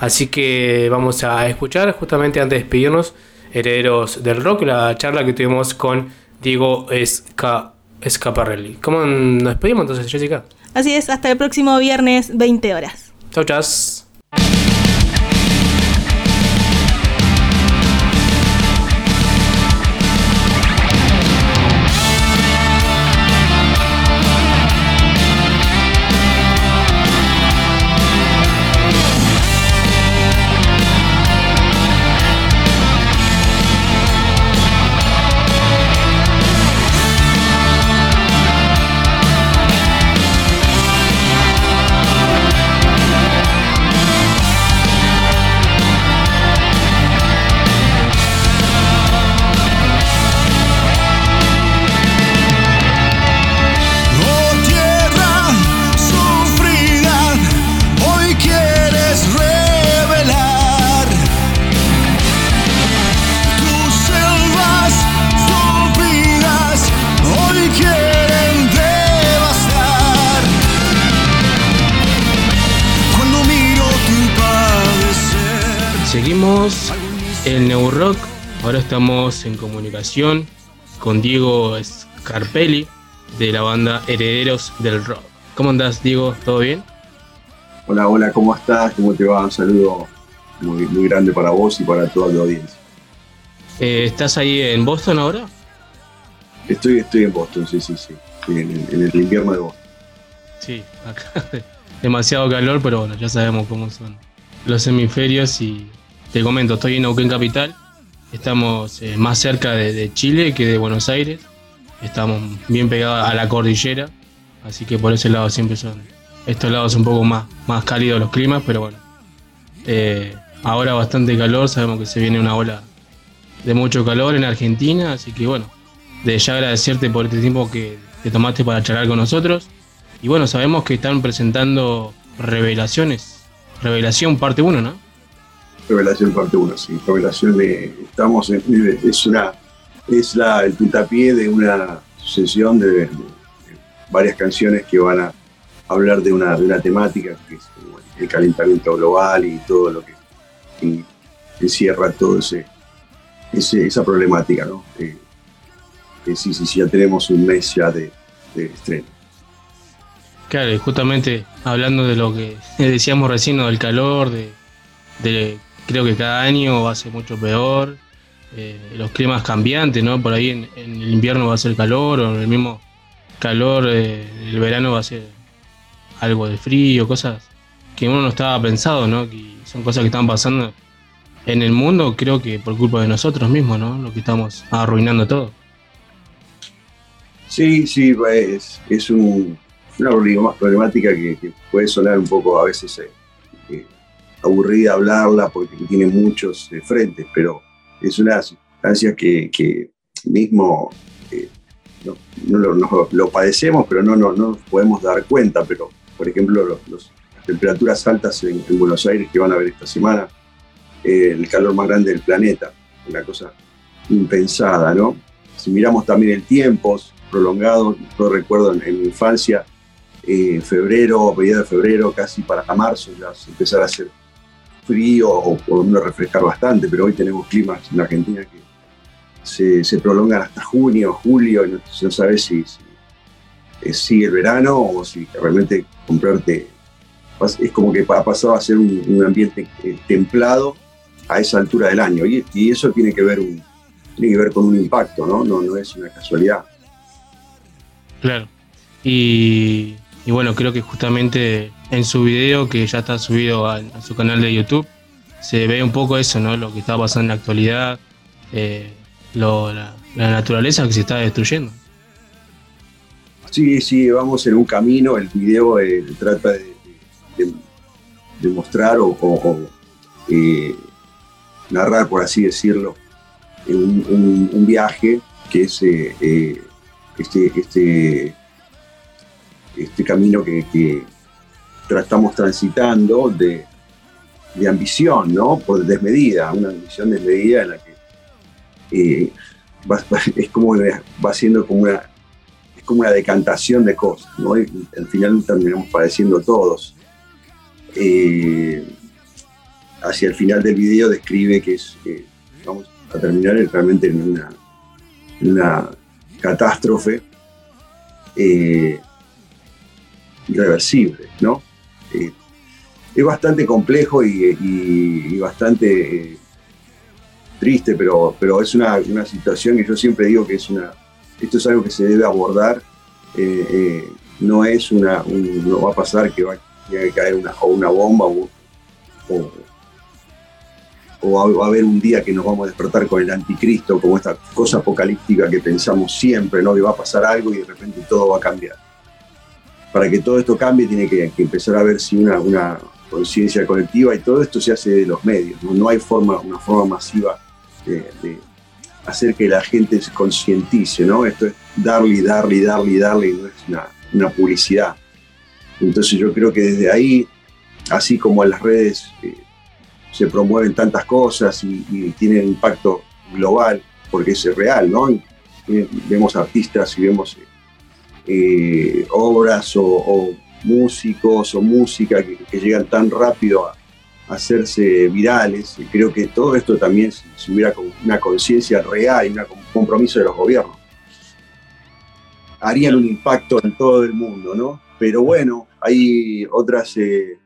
Así que vamos a escuchar justamente antes de despedirnos Herederos del Rock, la charla que tuvimos con Diego Esca Escaparelli. ¿Cómo nos despedimos entonces, Jessica? Así es, hasta el próximo viernes, 20 horas. Chau, chas. Estamos en comunicación con Diego Scarpelli de la banda Herederos del Rock. ¿Cómo andás, Diego? ¿Todo bien? Hola, hola, ¿cómo estás? ¿Cómo te va? Un saludo muy, muy grande para vos y para toda la audiencia. Eh, ¿Estás ahí en Boston ahora? Estoy, estoy en Boston, sí, sí, sí. Estoy en, en el invierno de Boston. Sí, acá demasiado calor, pero bueno, ya sabemos cómo son los hemisferios y te comento, estoy en Neuquén Capital, estamos eh, más cerca de, Chile que de Buenos Aires, estamos bien pegados a la cordillera, así que por ese lado siempre son estos lados un poco más, más cálidos los climas, pero bueno, eh, ahora bastante calor, sabemos que se viene una ola de mucho calor en Argentina, así que bueno, de ya agradecerte por este tiempo que te tomaste para charlar con nosotros. Y bueno, sabemos que están presentando revelaciones. Revelación parte 1, ¿no? Revelación parte 1, sí. Revelación de. Estamos en. Es una. Es la, el puntapié de una sucesión de, varias canciones que van a hablar de una, de una temática que es bueno, el calentamiento global y todo lo que y encierra todo ese, ese- esa problemática, ¿no? Eh, que sí, sí, sí, ya tenemos un mes ya de, de estreno. Claro, y justamente hablando de lo que decíamos recién, del calor, de- creo que cada año va a ser mucho peor, eh, los climas cambiantes, ¿no? Por ahí en, el invierno va a ser calor, o en el mismo calor, eh, el verano va a ser algo de frío, cosas que uno no estaba pensado, ¿no? Que son cosas que están pasando en el mundo, creo que por culpa de nosotros mismos, ¿no? Lo que estamos arruinando todo. Sí, sí, es, es un- una problemática que, que puede sonar un poco a veces eh, eh, aburrida hablarla porque tiene muchos frentes, pero es una circunstancia que, mismo eh, no, lo, padecemos, pero no, no, no nos podemos dar cuenta. Pero, por ejemplo, las temperaturas altas en, en Buenos Aires que van a ver esta semana, eh, el calor más grande del planeta, una cosa impensada, ¿no? Si miramos también el tiempo prolongado, yo recuerdo en, mi infancia, eh, febrero, mediados de febrero, casi para marzo, ya empezar a hacer frío o por lo refrescar bastante, pero hoy tenemos climas en Argentina que se, prolongan hasta junio, julio, y no, no sabes si, si eh, sigue el verano o si realmente comprarte es como que ha pasado a ser un, ambiente eh, templado a esa altura del año y, y eso tiene que ver un, tiene que ver con un impacto, ¿no? No, no es una casualidad. Claro. Y, y bueno, creo que justamente en su video, que ya está subido a, su canal de YouTube, se ve un poco eso, ¿no? Lo que está pasando en la actualidad, eh, la, naturaleza que se está destruyendo. Sí, sí, vamos en un camino, el video eh, trata de, mostrar o, o- eh, narrar, por así decirlo, un, viaje que es este, este, este camino que, que estamos transitando de, de ambición, ¿no? Por desmedida, una ambición desmedida en la que eh, va- es como va siendo como una es como una decantación de cosas, ¿no? Y al final terminamos padeciendo todos. Eh, hacia el final del video describe que es, eh, vamos a terminar en- realmente en una, en una catástrofe eh, irreversible, ¿no? Eh, es bastante complejo y, bastante eh, triste, pero, pero es una, una situación que yo siempre digo que es una, esto es algo que se debe abordar, eh, no es una, un- no va a pasar que va a caer una, o una bomba o, o, o va a haber un día que nos vamos a despertar con el anticristo, como esta cosa apocalíptica que pensamos siempre, ¿no? que va a pasar algo y de repente todo va a cambiar. Para que todo esto cambie tiene que, empezar a ver si una, conciencia colectiva y todo esto se hace de los medios, no, No hay forma, una forma masiva de, hacer que la gente se concientice, ¿no? Esto es darle darle darle darle no es una, publicidad. Entonces yo creo que desde ahí, así como en las redes eh, se promueven tantas cosas y, tienen impacto global, porque es real, ¿no? Eh, vemos artistas y vemos eh, eh, obras o, músicos o música que, llegan tan rápido a, hacerse virales. Creo que todo esto también, si, hubiera una conciencia real y un compromiso de los gobiernos, harían un impacto en todo el mundo, ¿no? Pero bueno, hay otras, eh,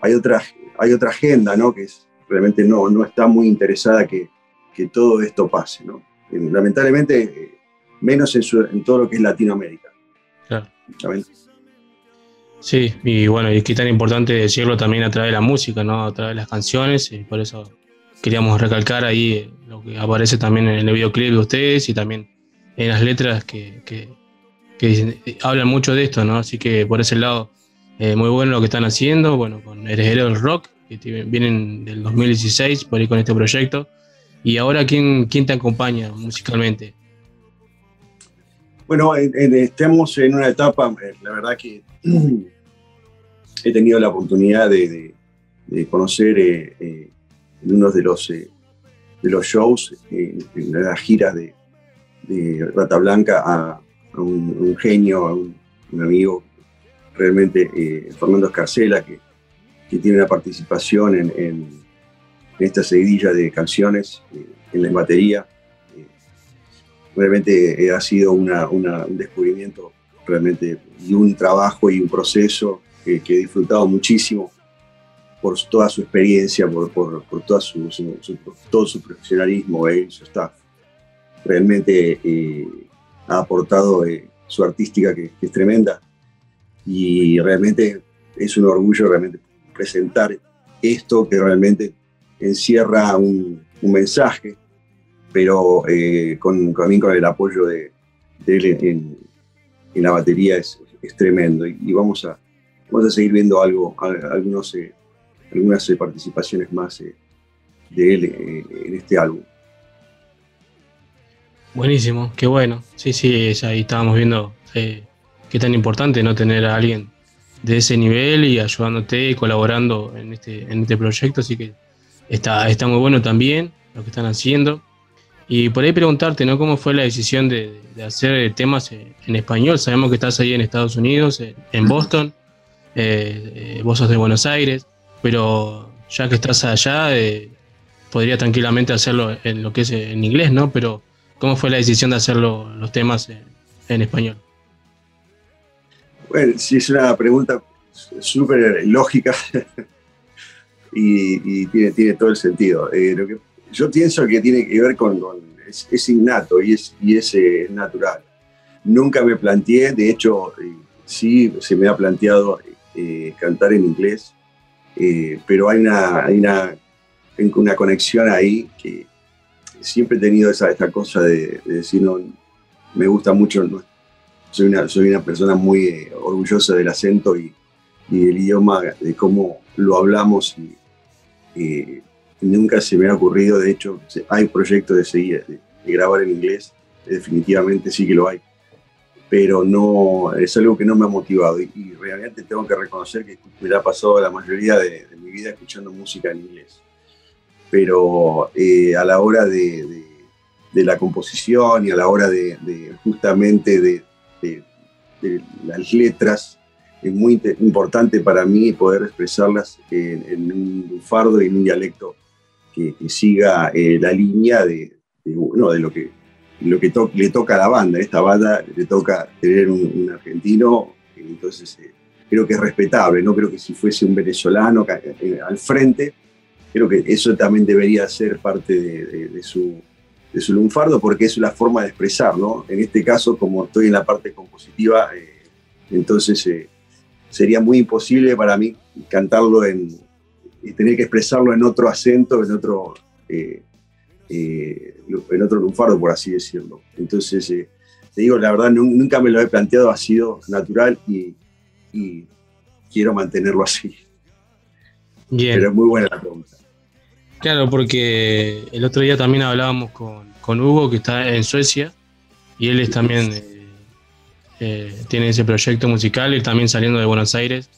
hay otra, hay otra agenda, ¿no? Que realmente no, no está muy interesada que, que todo esto pase. Eh, Lamentablemente, menos en todo lo que es Latinoamérica. Sí, y bueno, y es que tan importante decirlo también a través de la música, ¿no? A través de las canciones, y por eso queríamos recalcar ahí eh, lo que aparece también en el videoclip de ustedes y también en las letras que, que- que eh, hablan mucho de esto, ¿no? Así que por ese lado, eh, muy bueno lo que están haciendo, bueno, con Heredero del Rock, que vienen del 2016 por ahí con este proyecto. Y ahora, ¿quién, quién te acompaña musicalmente? Bueno, en- en- estamos en una etapa, eh, la verdad que he tenido la oportunidad de, conocer eh, eh, en uno de los, eh, de los shows, en las giras de, Rata Blanca, a, un, genio, a un, amigo, realmente Fernando Escarcela, que, tiene una participación en, en- esta seguidilla de canciones en la batería realmente eh, ha sido una- una- un descubrimiento realmente y un trabajo y un proceso que, que he disfrutado muchísimo por toda su experiencia, por, por- por toda su, su- su- todo su profesionalismo, él su staff. Realmente eh, ha aportado eh, su artística que, que es tremenda y realmente es un orgullo realmente presentar esto que realmente encierra un, un mensaje pero eh, con, también con el apoyo de, él en, la batería es, tremendo. Y, vamos, a, vamos a seguir viendo algo, al- algunos, eh, algunas eh, participaciones más de él en este álbum. Buenísimo, qué bueno. Sí, sí, ahí estábamos viendo qué tan importante no tener a alguien de ese nivel y ayudándote y colaborando en este, en este proyecto, así que está, está muy bueno también lo que están haciendo. Y por ahí preguntarte, ¿no? ¿Cómo fue la decisión de, de hacer temas en, en español? Sabemos que estás ahí en Estados Unidos, en, Boston, eh, eh, vos sos de Buenos Aires, pero ya que estás allá, eh, podría tranquilamente hacerlo en lo que es en inglés, ¿no? Pero ¿cómo fue la decisión de hacer lo- los temas en, en español? Bueno, sí, es una pregunta súper lógica y, y tiene, tiene todo el sentido. Eh, lo que, yo pienso que tiene que ver con, es, es innato y es, y es eh, natural. Nunca me planteé, de hecho, eh, sí se me ha planteado eh, cantar en inglés, pero hay una, hay una, una conexión ahí que siempre he tenido esa, esta cosa de, de decir, no, me gusta mucho, no, soy, una, soy una persona muy orgullosa del acento y, y del idioma, de cómo lo hablamos y nunca se me ha ocurrido, de hecho, hay proyectos de seguir, de, de grabar en inglés, definitivamente sí que lo hay, pero no, es algo que no me ha motivado y, y realmente tengo que reconocer que me la ha pasado la mayoría de, de mi vida escuchando música en inglés, pero eh, a la hora de, la composición y a la hora de, justamente de, las letras, es muy importante para mí poder expresarlas en, en un lunfardo y en un dialecto que, que siga eh, la línea de, de, bueno, de lo que, lo que to- le toca a la banda. Esta banda le toca tener un, un argentino, entonces eh, creo que es respetable. No creo que si fuese un venezolano eh, al frente, creo que eso también debería ser parte de, de- de su, de su lunfardo porque es la forma de expresar, ¿no? En este caso, como estoy en la parte compositiva, eh, entonces eh, sería muy imposible para mí cantarlo en, y tener que expresarlo en otro acento, en otro, eh, eh, en otro lunfardo, por así decirlo. Entonces, eh, te digo, la verdad, nu- nunca me lo he planteado, ha sido natural y, y quiero mantenerlo así. Bien. Pero es muy buena la pregunta. Claro, porque el otro día también hablábamos con, con Hugo, que está en Suecia, y él es también tiene ese proyecto musical, él también saliendo de Buenos Aires,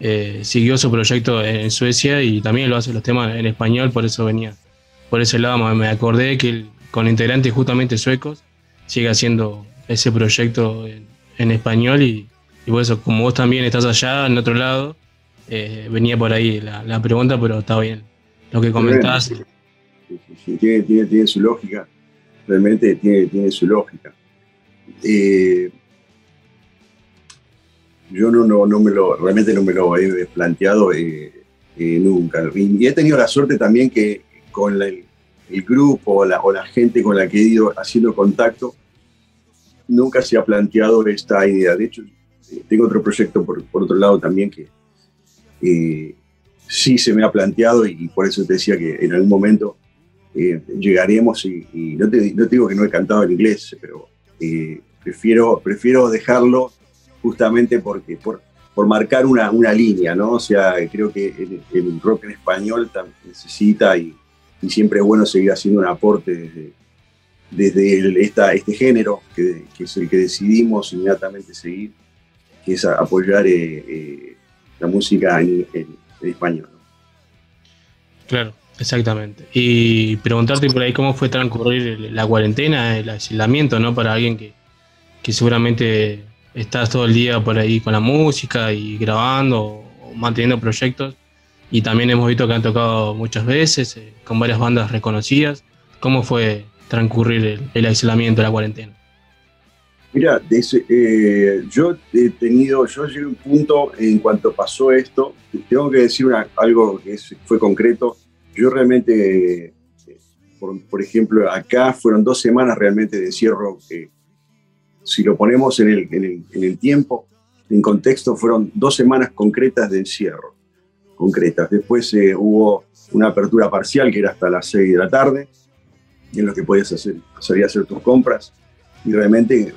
eh, siguió su proyecto en Suecia y también lo hace los temas en español, por eso venía, por ese lado me- acordé que con integrantes justamente suecos sigue haciendo ese proyecto en, en español y, y por eso, como vos también estás allá, en otro lado, eh, venía por ahí la, la pregunta, pero está bien. Lo que comentás, tiene, tiene, tiene su lógica, realmente tiene, tiene su lógica. Eh, yo no, no, no me lo, realmente no me lo he planteado eh, eh, nunca. Y, y he tenido la suerte también que con la- el, grupo la, o la gente con la que he ido haciendo contacto, nunca se ha planteado esta idea. De hecho, eh, tengo otro proyecto por, por otro lado también que eh, sí se me ha planteado y, por eso te decía que en algún momento eh, llegaremos y, y no, te, no te digo que no he cantado en inglés, pero eh, prefiero, prefiero dejarlo justamente porque, por, por marcar una, una línea, ¿no? O sea, creo que el, rock en español tam- necesita y, y siempre es bueno seguir haciendo un aporte desde, este género, que, que es el que decidimos inmediatamente seguir, que es apoyar eh, eh, la música en, español. Claro, exactamente. Y preguntarte por ahí cómo fue transcurrir la cuarentena, el aislamiento, ¿no? Para alguien que, que seguramente estás todo el día por ahí con la música y grabando o manteniendo proyectos. Y también hemos visto que han tocado muchas veces eh, con varias bandas reconocidas. ¿Cómo fue transcurrir el, el aislamiento, la cuarentena? Mira, eh, yo he tenido, yo llegué a un punto en cuanto pasó esto, tengo que decir una- algo que fue concreto. Yo realmente, eh, por, por ejemplo, acá fueron dos semanas realmente de encierro. que si lo ponemos en el, en el- en el tiempo, en contexto, fueron dos semanas concretas de encierro. Concretas. Después eh, hubo una apertura parcial que era hasta las 6 de la tarde, en lo que podías hacer, salir a hacer tus compras y realmente,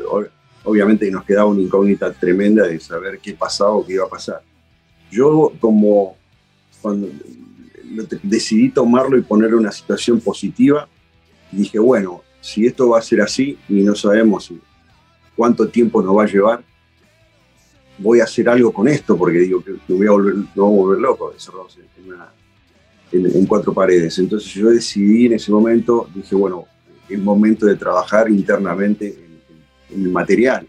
obviamente nos quedaba una incógnita tremenda de saber qué pasaba o qué iba a pasar. Yo como cuando decidí tomarlo y ponerlo en una situación positiva, dije, bueno, si esto va a ser así y no sabemos si- cuánto tiempo nos va a llevar, voy a hacer algo con esto, porque digo que me voy a volver, no voy a volver loco, encerrados en, una- en- en cuatro paredes. Entonces yo decidí en ese momento, dije, bueno, es momento de trabajar internamente en, en el material,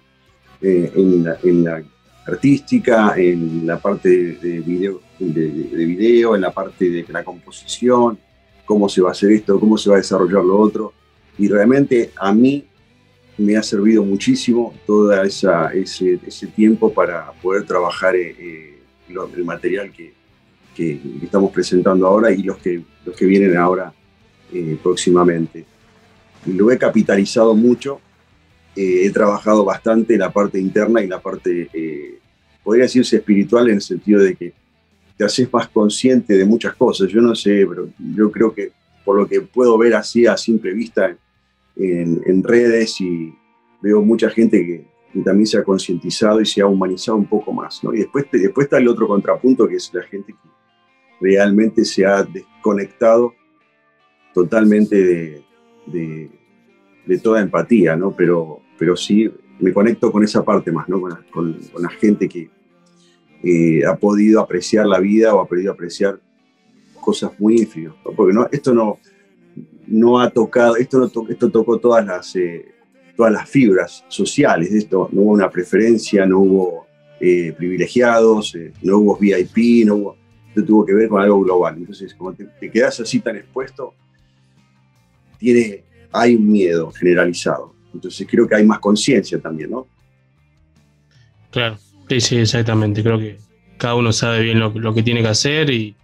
eh, en, la, en la artística, en la parte de, de video, de, de video, en la parte de la composición, cómo se va a hacer esto, cómo se va a desarrollar lo otro. Y realmente a mí me ha servido muchísimo todo ese, ese tiempo para poder trabajar eh, eh, el material que, que estamos presentando ahora y los que, los que vienen ahora eh, próximamente. Lo he capitalizado mucho, eh, he trabajado bastante la parte interna y la parte, eh, podría decirse espiritual en el sentido de que te haces más consciente de muchas cosas. Yo no sé, pero yo creo que por lo que puedo ver así a simple vista en, en redes y veo mucha gente que, que también se ha concientizado y se ha humanizado un poco más. ¿no? Y después, después está el otro contrapunto que es la gente que realmente se ha desconectado totalmente de, de- de toda empatía, ¿no? Pero, pero sí me conecto con esa parte más, ¿no? Con la, con- con la gente que eh, ha podido apreciar la vida o ha podido apreciar cosas muy ínfimas, ¿no? Porque no, esto no, no ha tocado, esto, esto tocó todas las, eh, todas las fibras sociales esto, no hubo una preferencia, no hubo eh, privilegiados, eh, no hubo VIP, no hubo, esto tuvo que ver con algo global. Entonces, como te, te quedas así tan expuesto, tiene, hay un miedo generalizado. Entonces creo que hay más conciencia también, ¿no? Claro, sí, sí, exactamente. Creo que cada uno sabe bien lo, lo que tiene que hacer y,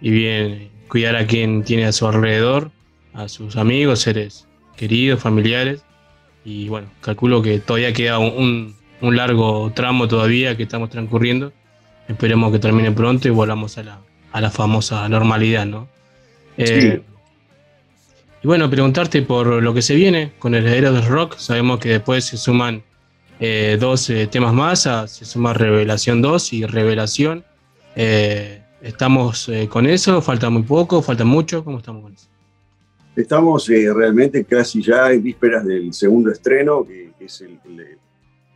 y bien cuidar a quien tiene a su alrededor, a sus amigos, seres queridos, familiares. Y bueno, calculo que todavía queda un, un- largo tramo todavía que estamos transcurriendo. Esperemos que termine pronto y volvamos a la, a la famosa normalidad, ¿no? Eh, Y bueno, preguntarte por lo que se viene con el heredero del rock. Sabemos que después se suman eh, dos eh, temas más, ah, se suma Revelación 2 y Revelación. ¿Estamos con eso? ¿Falta muy poco? ¿Falta mucho? ¿Cómo estamos con eso? Estamos eh, realmente casi ya en vísperas del segundo estreno, que, es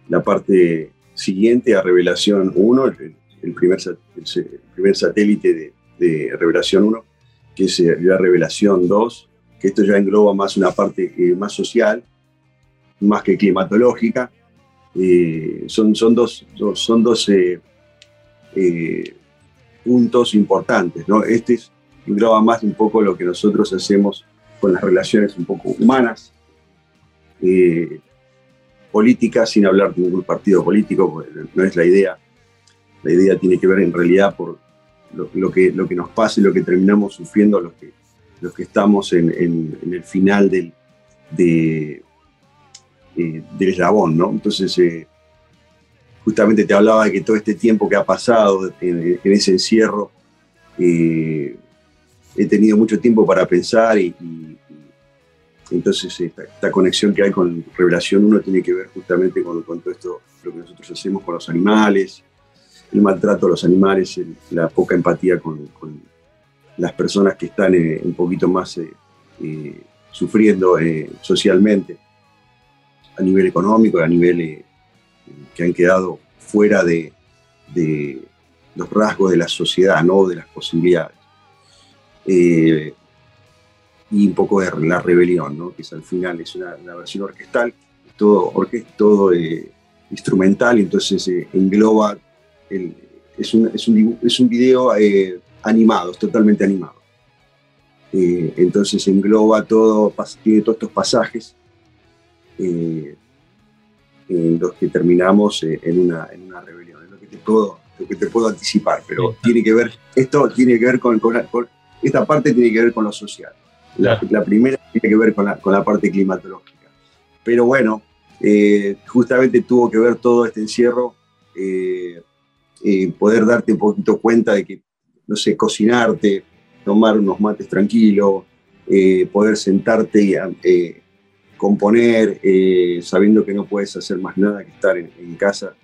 la parte siguiente a Revelación 1, el, primer, primer satélite de, Revelación 1, que es eh, la Revelación 2, que esto ya engloba más una parte eh, más social, más que climatológica. Son, son dos, son dos puntos importantes. ¿no? Este es- engloba más un poco lo que nosotros hacemos con las relaciones un poco humanas, eh, políticas, sin hablar de ningún partido político, no es la idea. La idea tiene que ver en realidad por lo, que, lo que nos pasa y lo que terminamos sufriendo los que, los que estamos en, el final del, de, eh, del eslabón, ¿no? Entonces, eh, justamente te hablaba de que todo este tiempo que ha pasado en, en ese encierro, eh, he tenido mucho tiempo para pensar y, entonces esta, conexión que hay con Revelación 1 tiene que ver justamente con, todo esto, lo que nosotros hacemos con los animales, el maltrato a los animales, la poca empatía con, las personas que están eh, un poquito más eh, eh, sufriendo socialmente, a nivel económico, a nivel que han quedado fuera de, de los rasgos de la sociedad, no de las posibilidades. Eh, y un poco de la rebelión, ¿no? que es al final es una, una versión orquestal, todo, orque- todo eh, instrumental, entonces eh, engloba, el- es, un, es, un, es un video eh, animado, es totalmente animado. Eh, entonces engloba todo, tiene todos estos pasajes eh, en los que terminamos en, una, en una rebelión, es lo que te puedo, lo que te puedo anticipar, pero tiene que ver, esto tiene que ver con, con, con- esta parte tiene que ver con lo social. La, la primera tiene que ver con la, con la parte climatológica. Pero bueno, eh, justamente tuvo que ver todo este encierro, eh, eh, poder darte un poquito cuenta de que, no sé, cocinarte, tomar unos mates tranquilos, eh, poder sentarte y eh, componer, eh, sabiendo que no puedes hacer más nada que estar en, en casa,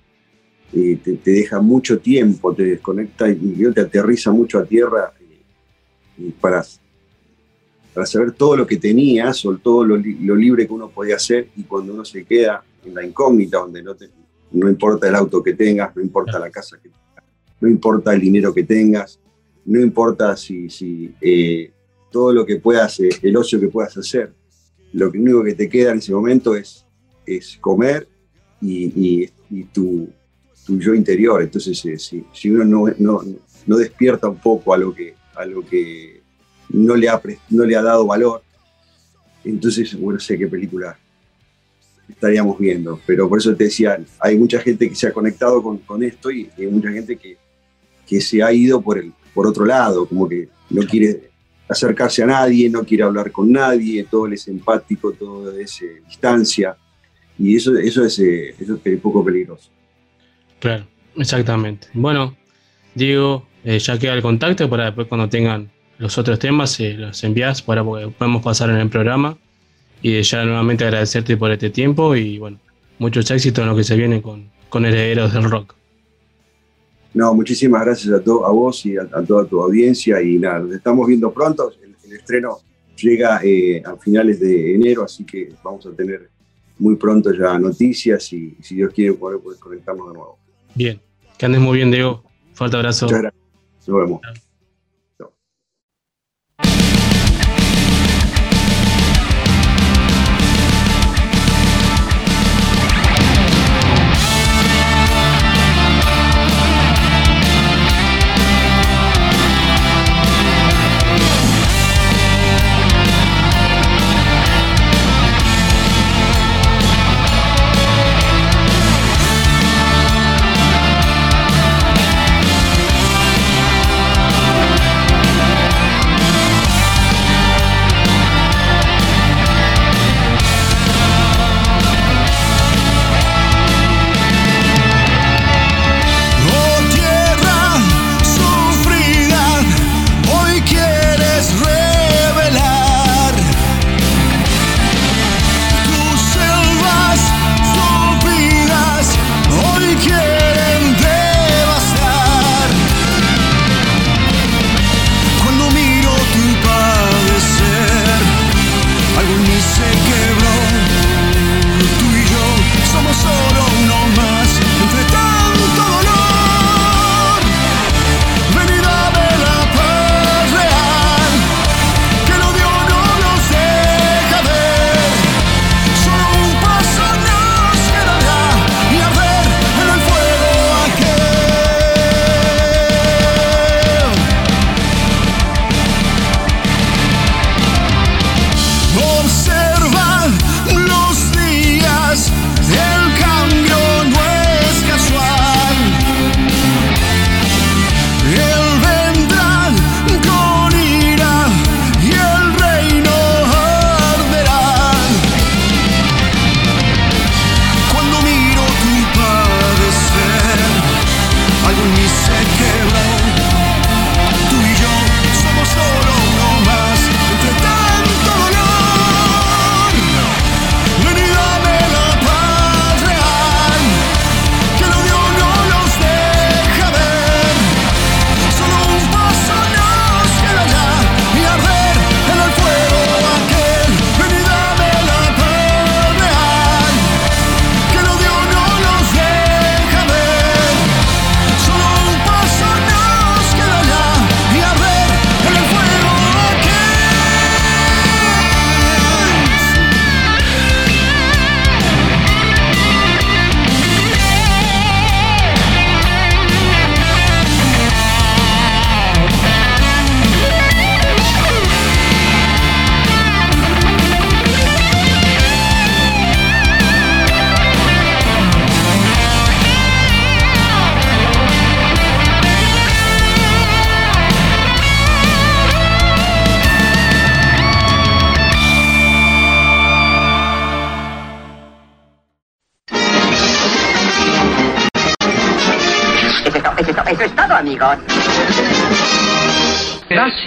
te, te deja mucho tiempo, te desconecta y te aterriza mucho a tierra para, para saber todo lo que tenías o todo lo, lo libre que uno podía hacer y cuando uno se queda en la incógnita, donde no, te, no importa el auto que tengas, no importa la casa que tengas, no importa el dinero que tengas, no importa si, si eh, todo lo que puedas, eh, el ocio que puedas hacer, lo único que te queda en ese momento es, es comer y, y- y tu, tu yo interior. Entonces, eh, si, si uno no, no, no despierta un poco a lo que, a lo que no, le ha, no le ha dado valor, entonces, bueno, sé qué película estaríamos viendo. Pero por eso te decía, hay mucha gente que se ha conectado con, con esto y, y hay mucha gente que, que se ha ido por, el, por otro lado, como que no quiere acercarse a nadie, no quiere hablar con nadie, todo es empático, todo es eh, distancia. Y eso, eso, es, eh, eso es un poco peligroso. Claro, exactamente. Bueno, Diego, eh, ya queda el contacto para después cuando tengan los otros temas, eh, los envías para que podamos pasar en el programa. Y ya nuevamente agradecerte por este tiempo y bueno, muchos éxitos en lo que se viene con, con Herederos del Rock. No, muchísimas gracias a, to- a vos y a, a toda tu audiencia. Y nada, nos estamos viendo pronto. El, el estreno llega eh, a finales de enero, así que vamos a tener muy pronto ya noticias y si Dios quiere poder, poder conectarnos de nuevo. Bien, que andes muy bien, Diego. Fuerte abrazo. Muchas gracias. Nos vemos.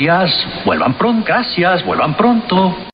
Gracias, vuelvan pronto, gracias, vuelvan pronto.